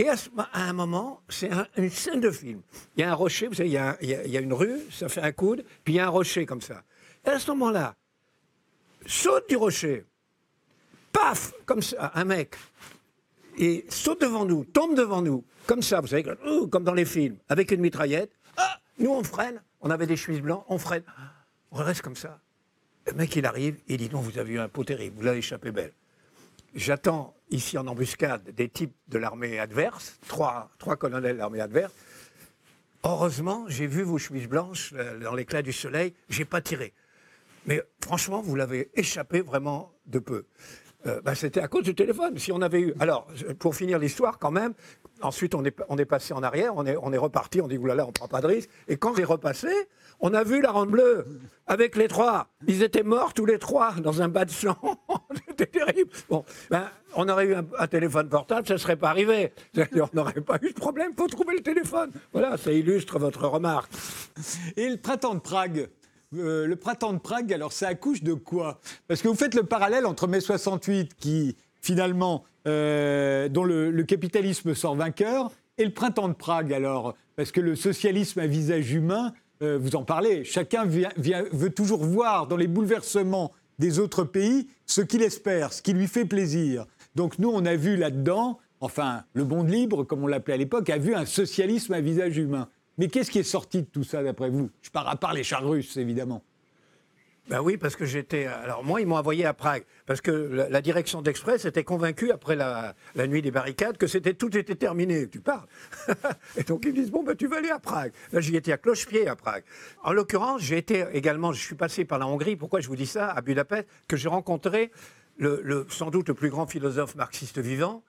Et à, un moment, c'est une scène de film. Il y a un rocher, vous savez, il y a, une rue, ça fait un coude, puis il y a un rocher comme ça. Et à ce moment-là, saute du rocher, paf, comme ça, un mec, et saute devant nous, tombe devant nous, comme ça, vous savez, comme dans les films, avec une mitraillette. Ah, nous, on freine, on avait des chemises blancs, on freine, on reste comme ça. Le mec, il arrive, il dit non, vous avez eu un pot terrible, vous l'avez échappé belle. J'attends ici en embuscade des types de l'armée adverse, trois, trois colonels de l'armée adverse. Heureusement, j'ai vu vos chemises blanches euh, dans l'éclat du soleil, j'ai pas tiré. Mais franchement, vous l'avez échappé vraiment de peu. euh, bah, c'était à cause du téléphone. Si on avait eu. Alors, pour finir l'histoire, quand même, ensuite on est, on est passé en arrière, on est, on est reparti, on dit oulala, on prend pas de risque. Et quand j'ai repassé, on a vu la Ronde Bleue avec les trois. Ils étaient morts tous les trois dans un bas de sang. C'était terrible. Bon, ben, on aurait eu un, téléphone portable, ça ne serait pas arrivé. On n'aurait pas eu de problème. Faut trouver le téléphone. Voilà, ça illustre votre remarque. Et le printemps de Prague euh, le printemps de Prague, alors ça accouche de quoi? Parce que vous faites le parallèle entre mai 68, qui finalement, euh, dont le, capitalisme sort vainqueur, et le printemps de Prague, alors, parce que le socialisme à visage humain, euh, vous en parlez, chacun veut toujours voir dans les bouleversements des autres pays ce qu'il espère, ce qui lui fait plaisir. Donc nous, on a vu là-dedans, enfin, le monde libre, comme on l'appelait à l'époque, a vu un socialisme à visage humain. Mais qu'est-ce qui est sorti de tout ça, d'après vous? Je pars à part les chars russes, évidemment. Ben oui, parce que j'étais. Alors moi, ils m'ont envoyé à Prague parce que la, direction d'Express était convaincue après la, nuit des barricades que c'était tout était terminé. Tu parles. et donc ils disent bon ben tu vas aller à Prague. Là j'y étais à cloche-pied à Prague. En l'occurrence, j'ai été également. Je suis passé par la Hongrie. Pourquoi je vous dis ça? À Budapest, que j'ai rencontré le, sans doute le plus grand philosophe marxiste vivant,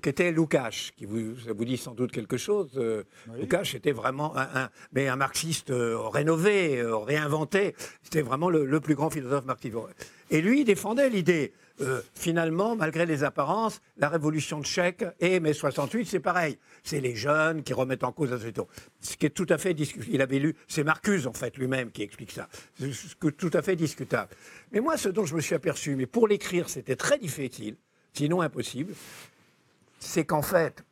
qui était Lukács, qui vous, ça vous dit sans doute quelque chose. Euh, Lukács était vraiment un, mais un marxiste euh, rénové, euh, réinventé. C'était vraiment le, plus grand philosophe marxiste. Et lui, il défendait l'idée. finalement, malgré les apparences, la révolution tchèque et mai 68, c'est pareil. C'est les jeunes qui remettent en cause la société. Ce qui est tout à fait discutable. Il avait lu, c'est Marcuse en fait lui-même qui explique ça. C'est tout à fait discutable. Mais moi, ce dont je me suis aperçu, mais pour l'écrire, c'était très difficile, sinon impossible, c'est qu'en fait,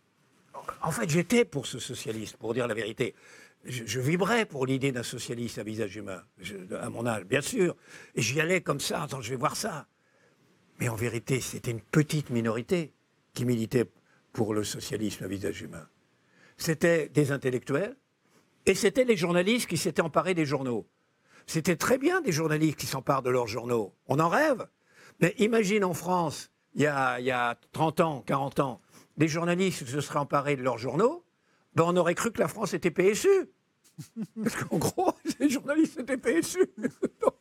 j'étais pour ce socialiste, pour dire la vérité. Je, vibrais pour l'idée d'un socialiste à visage humain, à mon âge, bien sûr. Et j'y allais comme ça, attends, je vais voir ça. Mais en vérité, c'était une petite minorité qui militait pour le socialisme à visage humain. C'était des intellectuels et c'était les journalistes qui s'étaient emparés des journaux. C'était très bien des journalistes qui s'emparent de leurs journaux. On en rêve. Mais imagine en France, il y a, il y a 30 ans, 40 ans, les journalistes se seraient emparés de leurs journaux, ben on aurait cru que la France était PSU. Parce qu'en gros, les journalistes étaient PSU. Donc,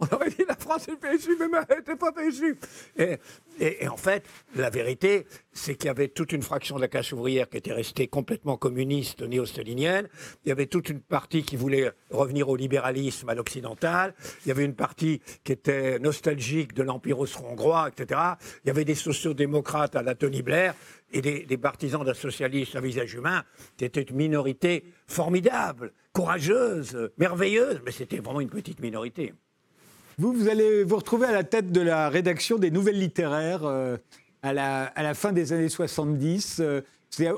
on aurait dit la France est PSU, mais elle n'était pas PSU. Et, et, en fait, la vérité, c'est qu'il y avait toute une fraction de la classe ouvrière qui était restée complètement communiste, néo-stalinienne. Il y avait toute une partie qui voulait revenir au libéralisme à l'occidental. Il y avait une partie qui était nostalgique de l'Empire austro-hongrois, etc. Il y avait des sociodémocrates à la Tony Blair et des, partisans d'un socialiste à visage humain, qui était une minorité formidable, courageuse, merveilleuse, mais c'était vraiment une petite minorité. Vous, vous allez vous retrouver à la tête de la rédaction des nouvelles littéraires euh, à, la, fin des années 70. Euh,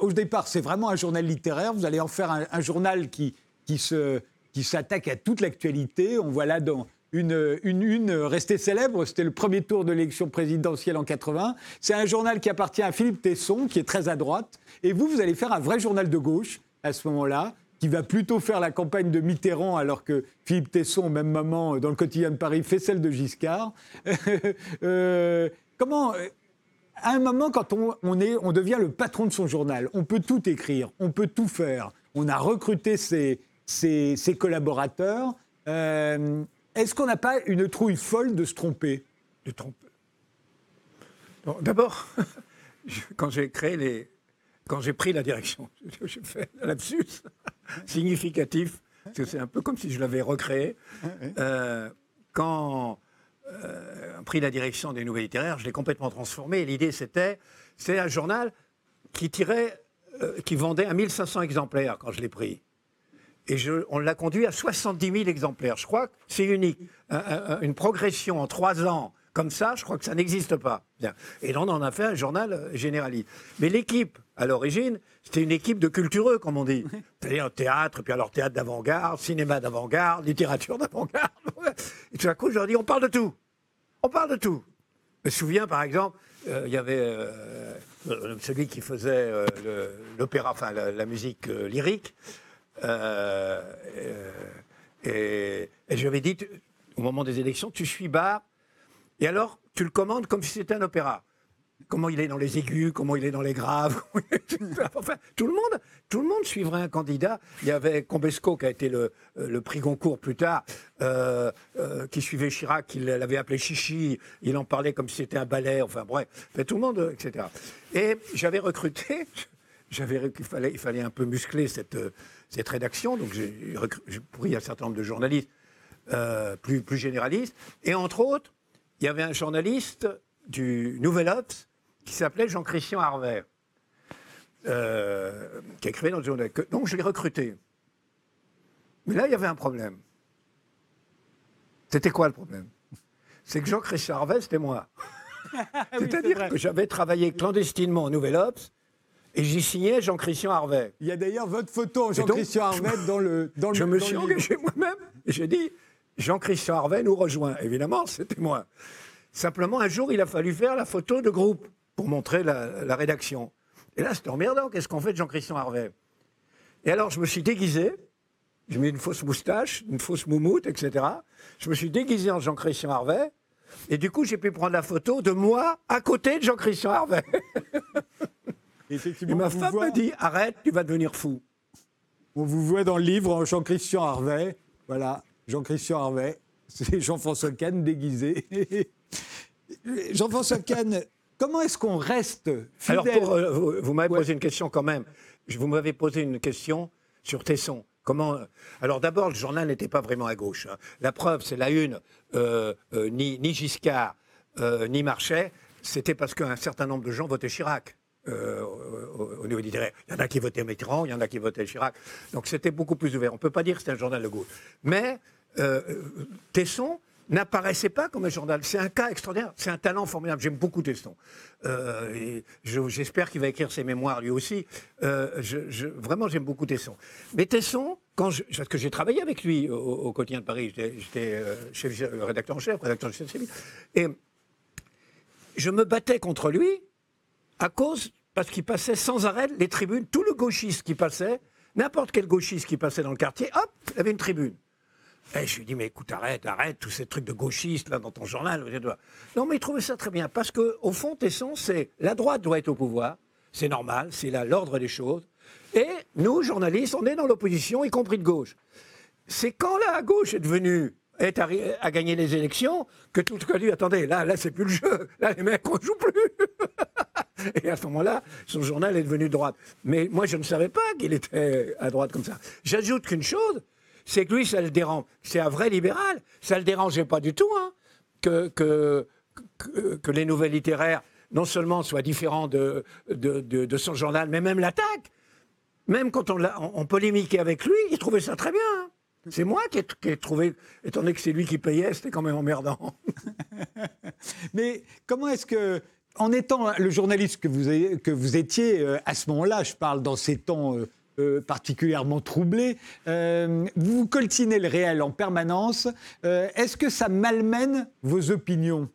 au départ, c'est vraiment un journal littéraire. Vous allez en faire un, journal qui, qui, se, qui s'attaque à toute l'actualité. On voit là dans, une, une, restée célèbre. C'était le premier tour de l'élection présidentielle en 80. C'est un journal qui appartient à Philippe Tesson, qui est très à droite. Et vous, vous allez faire un vrai journal de gauche à ce moment-là, qui va plutôt faire la campagne de Mitterrand, alors que Philippe Tesson, au même moment, dans le quotidien de Paris, fait celle de Giscard. euh, comment à un moment, quand on, est, on devient le patron de son journal, on peut tout écrire, on peut tout faire. On a recruté ses, collaborateurs. Euh, est-ce qu'on n'a pas une trouille folle de se tromper? De tromper D'abord, quand j'ai créé les. Quand j'ai pris la direction, je fais un lapsus significatif, parce que c'est un peu comme si je l'avais recréé. Euh, quand euh, pris la direction des nouvelles littéraires, je l'ai complètement transformé. L'idée, c'était, c'est un journal qui tirait, euh, qui vendait à 1500 exemplaires quand je l'ai pris. Et on l'a conduit à 70 000 exemplaires. Je crois que c'est unique. une progression en trois ans comme ça, je crois que ça n'existe pas. Et là, on en a fait un journal euh, généraliste. Mais l'équipe, à l'origine, c'était une équipe de cultureux, comme on dit. C'est-à-dire théâtre, puis alors théâtre d'avant-garde, cinéma d'avant-garde, littérature d'avant-garde. Et tout à coup, je leur dis, on parle de tout. On parle de tout. Je me souviens, par exemple, euh, il y avait euh, celui qui faisait l'opéra, enfin la, musique lyrique. Euh, et, je lui avais dit, au moment des élections, tu suis bas, et alors tu le commandes comme si c'était un opéra. comment il est dans les aigus, comment il est dans les graves. enfin, tout le monde, tout le monde suivrait un candidat. Il y avait Combesco qui a été le, euh, prix Goncourt plus tard, euh, euh, qui suivait Chirac, il l'avait appelé Chichi. Il en parlait comme si c'était un ballet. Enfin bref, tout le monde, etc. Et j'avais recruté. J'avais, il fallait, il fallait un peu muscler cette, cette rédaction, donc j'ai pris un certain nombre de journalistes plus, plus généralistes. Et entre autres, il y avait un journaliste du Nouvel Obs qui s'appelait Jean-Christian Harvey, euh, qui écrivait dans le journal. Donc je l'ai recruté. Mais là, il y avait un problème. C'était quoi le problème? C'est que Jean-Christian Harvey, c'était moi. C'est-à-dire que j'avais travaillé clandestinement au Nouvel Obs et j'y signais Jean-Christian Harvey. Il y a d'ailleurs votre photo, Jean-Christian Harvey, dans le, dans le Je me suis engagé moi-même j'ai dit Jean-Christian Harvey nous rejoint. Évidemment, c'était moi. Simplement, un jour, il a fallu faire la photo de groupe pour montrer la, rédaction. Et là, c'était emmerdant. Qu'est-ce qu'on fait de Jean-Christian Harvey Et alors, je me suis déguisé. J'ai mis une fausse moustache, une fausse moumoute, etc. Je me suis déguisé en Jean-Christian Harvey. Et du coup, j'ai pu prendre la photo de moi à côté de Jean-Christian Harvey. et ma femme me dit Arrête, tu vas devenir fou. On vous voit dans le livre Jean-Christian Harvey. Voilà, Jean-Christian Harvey. C'est Jean-François Kahn déguisé. Jean-François Kahn, Comment est-ce qu'on reste fidèle Alors, euh, vous, m'avez posé une question quand même. Vous m'avez posé une question sur Tesson. Comment euh, Alors d'abord, le journal n'était pas vraiment à gauche. Hein. La preuve, c'est la une, euh, ni, ni, Giscard, ni Marchais, c'était parce qu'un certain nombre de gens votaient Chirac. Au, niveau littéraire. Il y en a qui votaient Mitterrand, il y en a qui votaient Chirac. Donc c'était beaucoup plus ouvert. On ne peut pas dire que c'était un journal de gauche. Mais Tesson, n'apparaissait pas comme un journal. C'est un cas extraordinaire. C'est un talent formidable. J'aime beaucoup Teston. Euh, J'espère qu'il va écrire ses mémoires lui aussi. Euh, vraiment, j'aime beaucoup Tesson. Mais Tesson, quand parce que j'ai travaillé avec lui au, quotidien de Paris, j'étais euh, rédacteur en chef, rédacteur en chef et je me battais contre lui à cause, parce qu'il passait sans arrêt les tribunes, tout le gauchiste qui passait, n'importe quel gauchiste qui passait dans le quartier, hop, il avait une tribune. Et je lui dis, mais écoute, arrête, arrête, tous ces trucs de gauchistes là dans ton journal. Non, mais il trouvait ça très bien, parce qu'au fond, Tesson, c'est la droite doit être au pouvoir, c'est normal, c'est là l'ordre des choses. Et nous, journalistes, on est dans l'opposition, y compris de gauche. C'est quand la gauche est devenue est à, gagner les élections que tout le monde dit attendez, là, là, c'est plus le jeu. Là, les mecs, on joue plus. Et à ce moment-là, son journal est devenu droite. Mais moi, je ne savais pas qu'il était à droite comme ça. J'ajoute qu'une chose, c'est que lui, ça le dérange. C'est un vrai libéral. Ça le dérangeait pas du tout hein, que, que, que, les nouvelles littéraires, non seulement soient différents de, de, de, son journal, mais même l'attaque. Même quand on, on, polémiquait avec lui, il trouvait ça très bien. Hein. C'est moi qui ai, trouvé, étant donné que c'est lui qui payait, c'était quand même emmerdant. mais comment est-ce que, en étant le journaliste que vous, étiez euh, à ce moment-là, je parle dans ces temps euh, euh, particulièrement troublé. Euh, vous coltinez le réel en permanence. Est-ce que ça malmène vos opinions,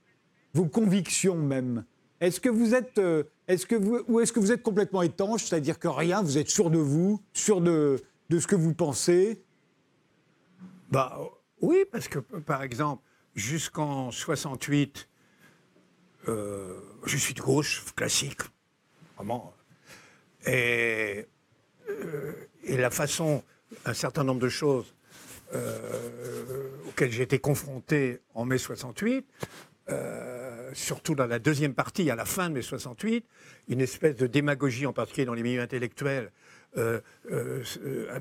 vos convictions même? Est-ce que vous êtes, est-ce que ou est-ce que vous êtes complètement étanche, c'est-à-dire que rien, vous êtes sûr de vous, sûr de ce que vous pensez? Bah oui, parce que par exemple, jusqu'en 68, je suis de gauche, classique, vraiment. Et et la façon, un certain nombre de choses euh, auxquelles j'ai été confronté en mai 68, euh, surtout dans la deuxième partie, à la fin de mai 68, une espèce de démagogie, en particulier dans les milieux intellectuels, euh, euh,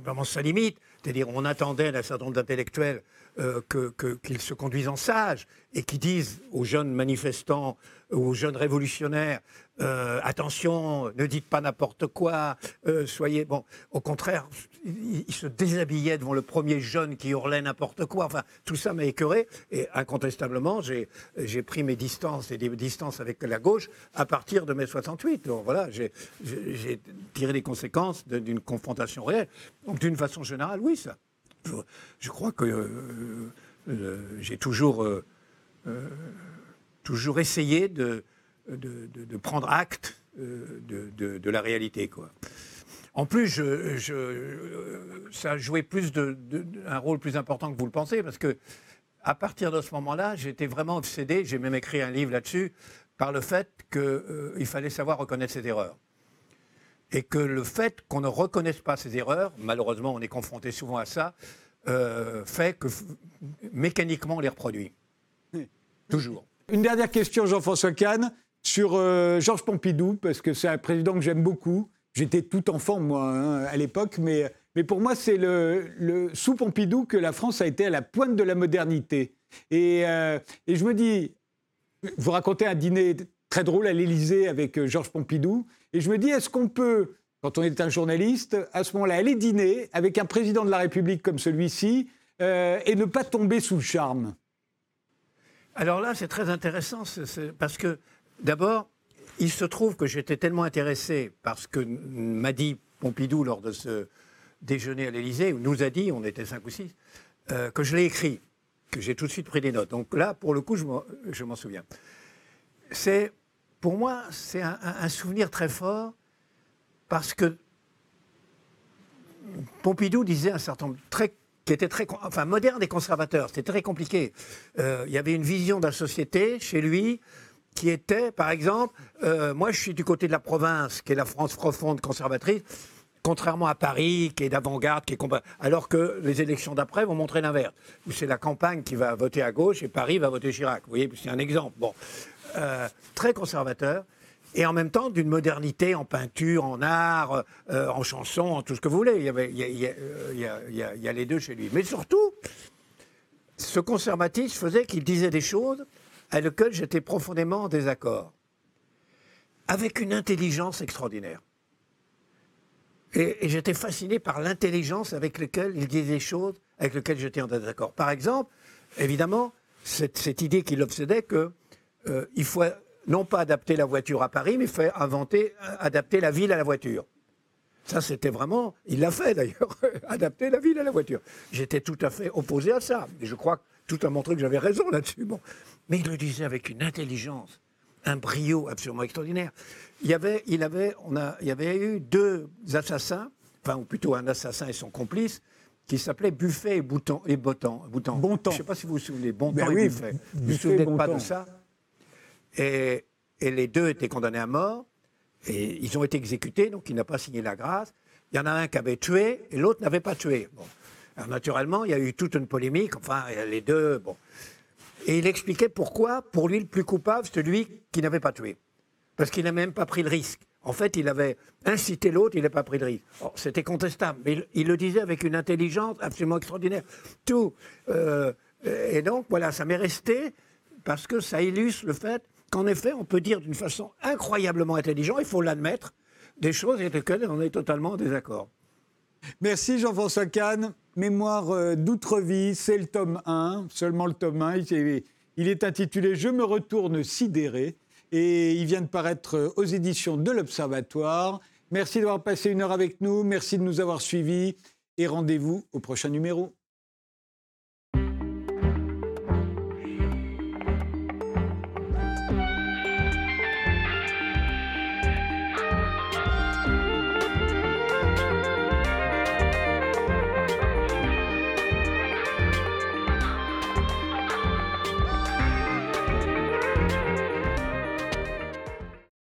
vraiment sa limite. C'est-à-dire, on attendait d'un certain nombre d'intellectuels qu'ils se conduisent en sages et qui disent aux jeunes manifestants, aux jeunes révolutionnaires, euh, attention, ne dites pas n'importe quoi, euh, soyez bon. Au contraire, il, se déshabillait devant le premier jeune qui hurlait n'importe quoi. Enfin, tout ça m'a écœuré et incontestablement, j'ai pris mes distances et des distances avec la gauche à partir de mai 68. Donc voilà, j'ai tiré les conséquences d'une confrontation réelle. Donc d'une façon générale, oui, ça. Je, crois que euh, j'ai toujours toujours essayé de de, prendre acte euh, de, la réalité. Quoi. En plus, je, ça a joué plus de, un rôle plus important que vous le pensez, parce que à partir de ce moment-là, j'étais vraiment obsédé, j'ai même écrit un livre là-dessus, par le fait qu'il fallait savoir reconnaître ses erreurs. Et que le fait qu'on ne reconnaisse pas ses erreurs, malheureusement on est confronté souvent à ça, fait que mécaniquement on les reproduit. Toujours. Une dernière question, Jean-François Kahn, sur Georges Pompidou, parce que c'est un président que j'aime beaucoup. J'étais tout enfant, moi, hein, à l'époque, mais, mais pour moi, c'est le, sous Pompidou que la France a été à la pointe de la modernité. Et, euh, et je me dis, vous racontez un dîner très drôle à l'Élysée avec euh, Georges Pompidou, et je me dis, est-ce qu'on peut, quand on est un journaliste, à ce moment-là, aller dîner avec un président de la République comme celui-ci euh, et ne pas tomber sous le charme? Alors là, c'est très intéressant, parce que d'abord, il se trouve que j'étais tellement intéressé par ce que m'a dit Pompidou lors de ce déjeuner à l'Élysée, où nous a dit, on était cinq ou six, euh, que je l'ai écrit, que j'ai tout de suite pris des notes. Donc là, pour le coup, je m'en souviens. C'est, pour moi, c'est un, souvenir très fort parce que Pompidou disait un certain nombre qui était très, enfin, moderne et conservateur. C'était très compliqué. Euh, il y avait une vision de la société chez lui qui était, par exemple, euh, moi je suis du côté de la province, qui est la France profonde conservatrice, contrairement à Paris, qui est d'avant-garde, qui est alors que les élections d'après vont montrer l'inverse, où c'est la campagne qui va voter à gauche et Paris va voter Chirac. Vous voyez, c'est un exemple. Bon, euh, très conservateur. Et en même temps, d'une modernité en peinture, en art, euh, en chanson, en tout ce que vous voulez. Il y, avait, il, y a, il y a les deux chez lui. Mais surtout, ce conservatisme faisait qu'il disait des choses avec lequel j'étais profondément en désaccord, avec une intelligence extraordinaire. Et, j'étais fasciné par l'intelligence avec laquelle il disait des choses avec lesquelles j'étais en désaccord. Par exemple, évidemment, cette, idée qui l'obsédait qu'il euh, faut non pas adapter la voiture à Paris, mais il faut inventer, adapter la ville à la voiture. Ça, c'était vraiment, il l'a fait d'ailleurs, adapter la ville à la voiture. J'étais tout à fait opposé à ça. Et je crois que tout a montré que j'avais raison là-dessus. Mais il le disait avec une intelligence, un brio absolument extraordinaire. Il y avait, il avait, on a, il y avait eu deux assassins, enfin, ou plutôt un assassin et son complice, qui s'appelaient Buffet et Bouton, et Bouton. Bon Je ne sais pas si vous vous souvenez, Bontemps ben et Buffet. Vous ne vous souvenez pas de ça et, et, les deux étaient condamnés à mort, et ils ont été exécutés, donc il n'a pas signé la grâce. Il y en a un qui avait tué, et l'autre n'avait pas tué. Bon. Alors, naturellement, il y a eu toute une polémique, enfin, les deux, bon. Et il expliquait pourquoi, pour lui, le plus coupable, c'était lui qui n'avait pas tué. Parce qu'il n'a même pas pris le risque. En fait, il avait incité l'autre, il n'a pas pris le risque. C'était contestable, mais il, le disait avec une intelligence absolument extraordinaire. Tout. Euh, et donc, voilà, ça m'est resté parce que ça illustre le fait qu'en effet, on peut dire d'une façon incroyablement intelligente, il faut l'admettre, des choses avec lesquelles on est totalement en désaccord. Merci Jean-François Kahn. Mémoire euh, d'outre-vie, c'est le tome 1, seulement le tome 1. Il est intitulé Je me retourne sidéré et il vient de paraître euh, aux éditions de l'Observatoire. Merci d'avoir passé une heure avec nous, merci de nous avoir suivis et rendez-vous au prochain numéro.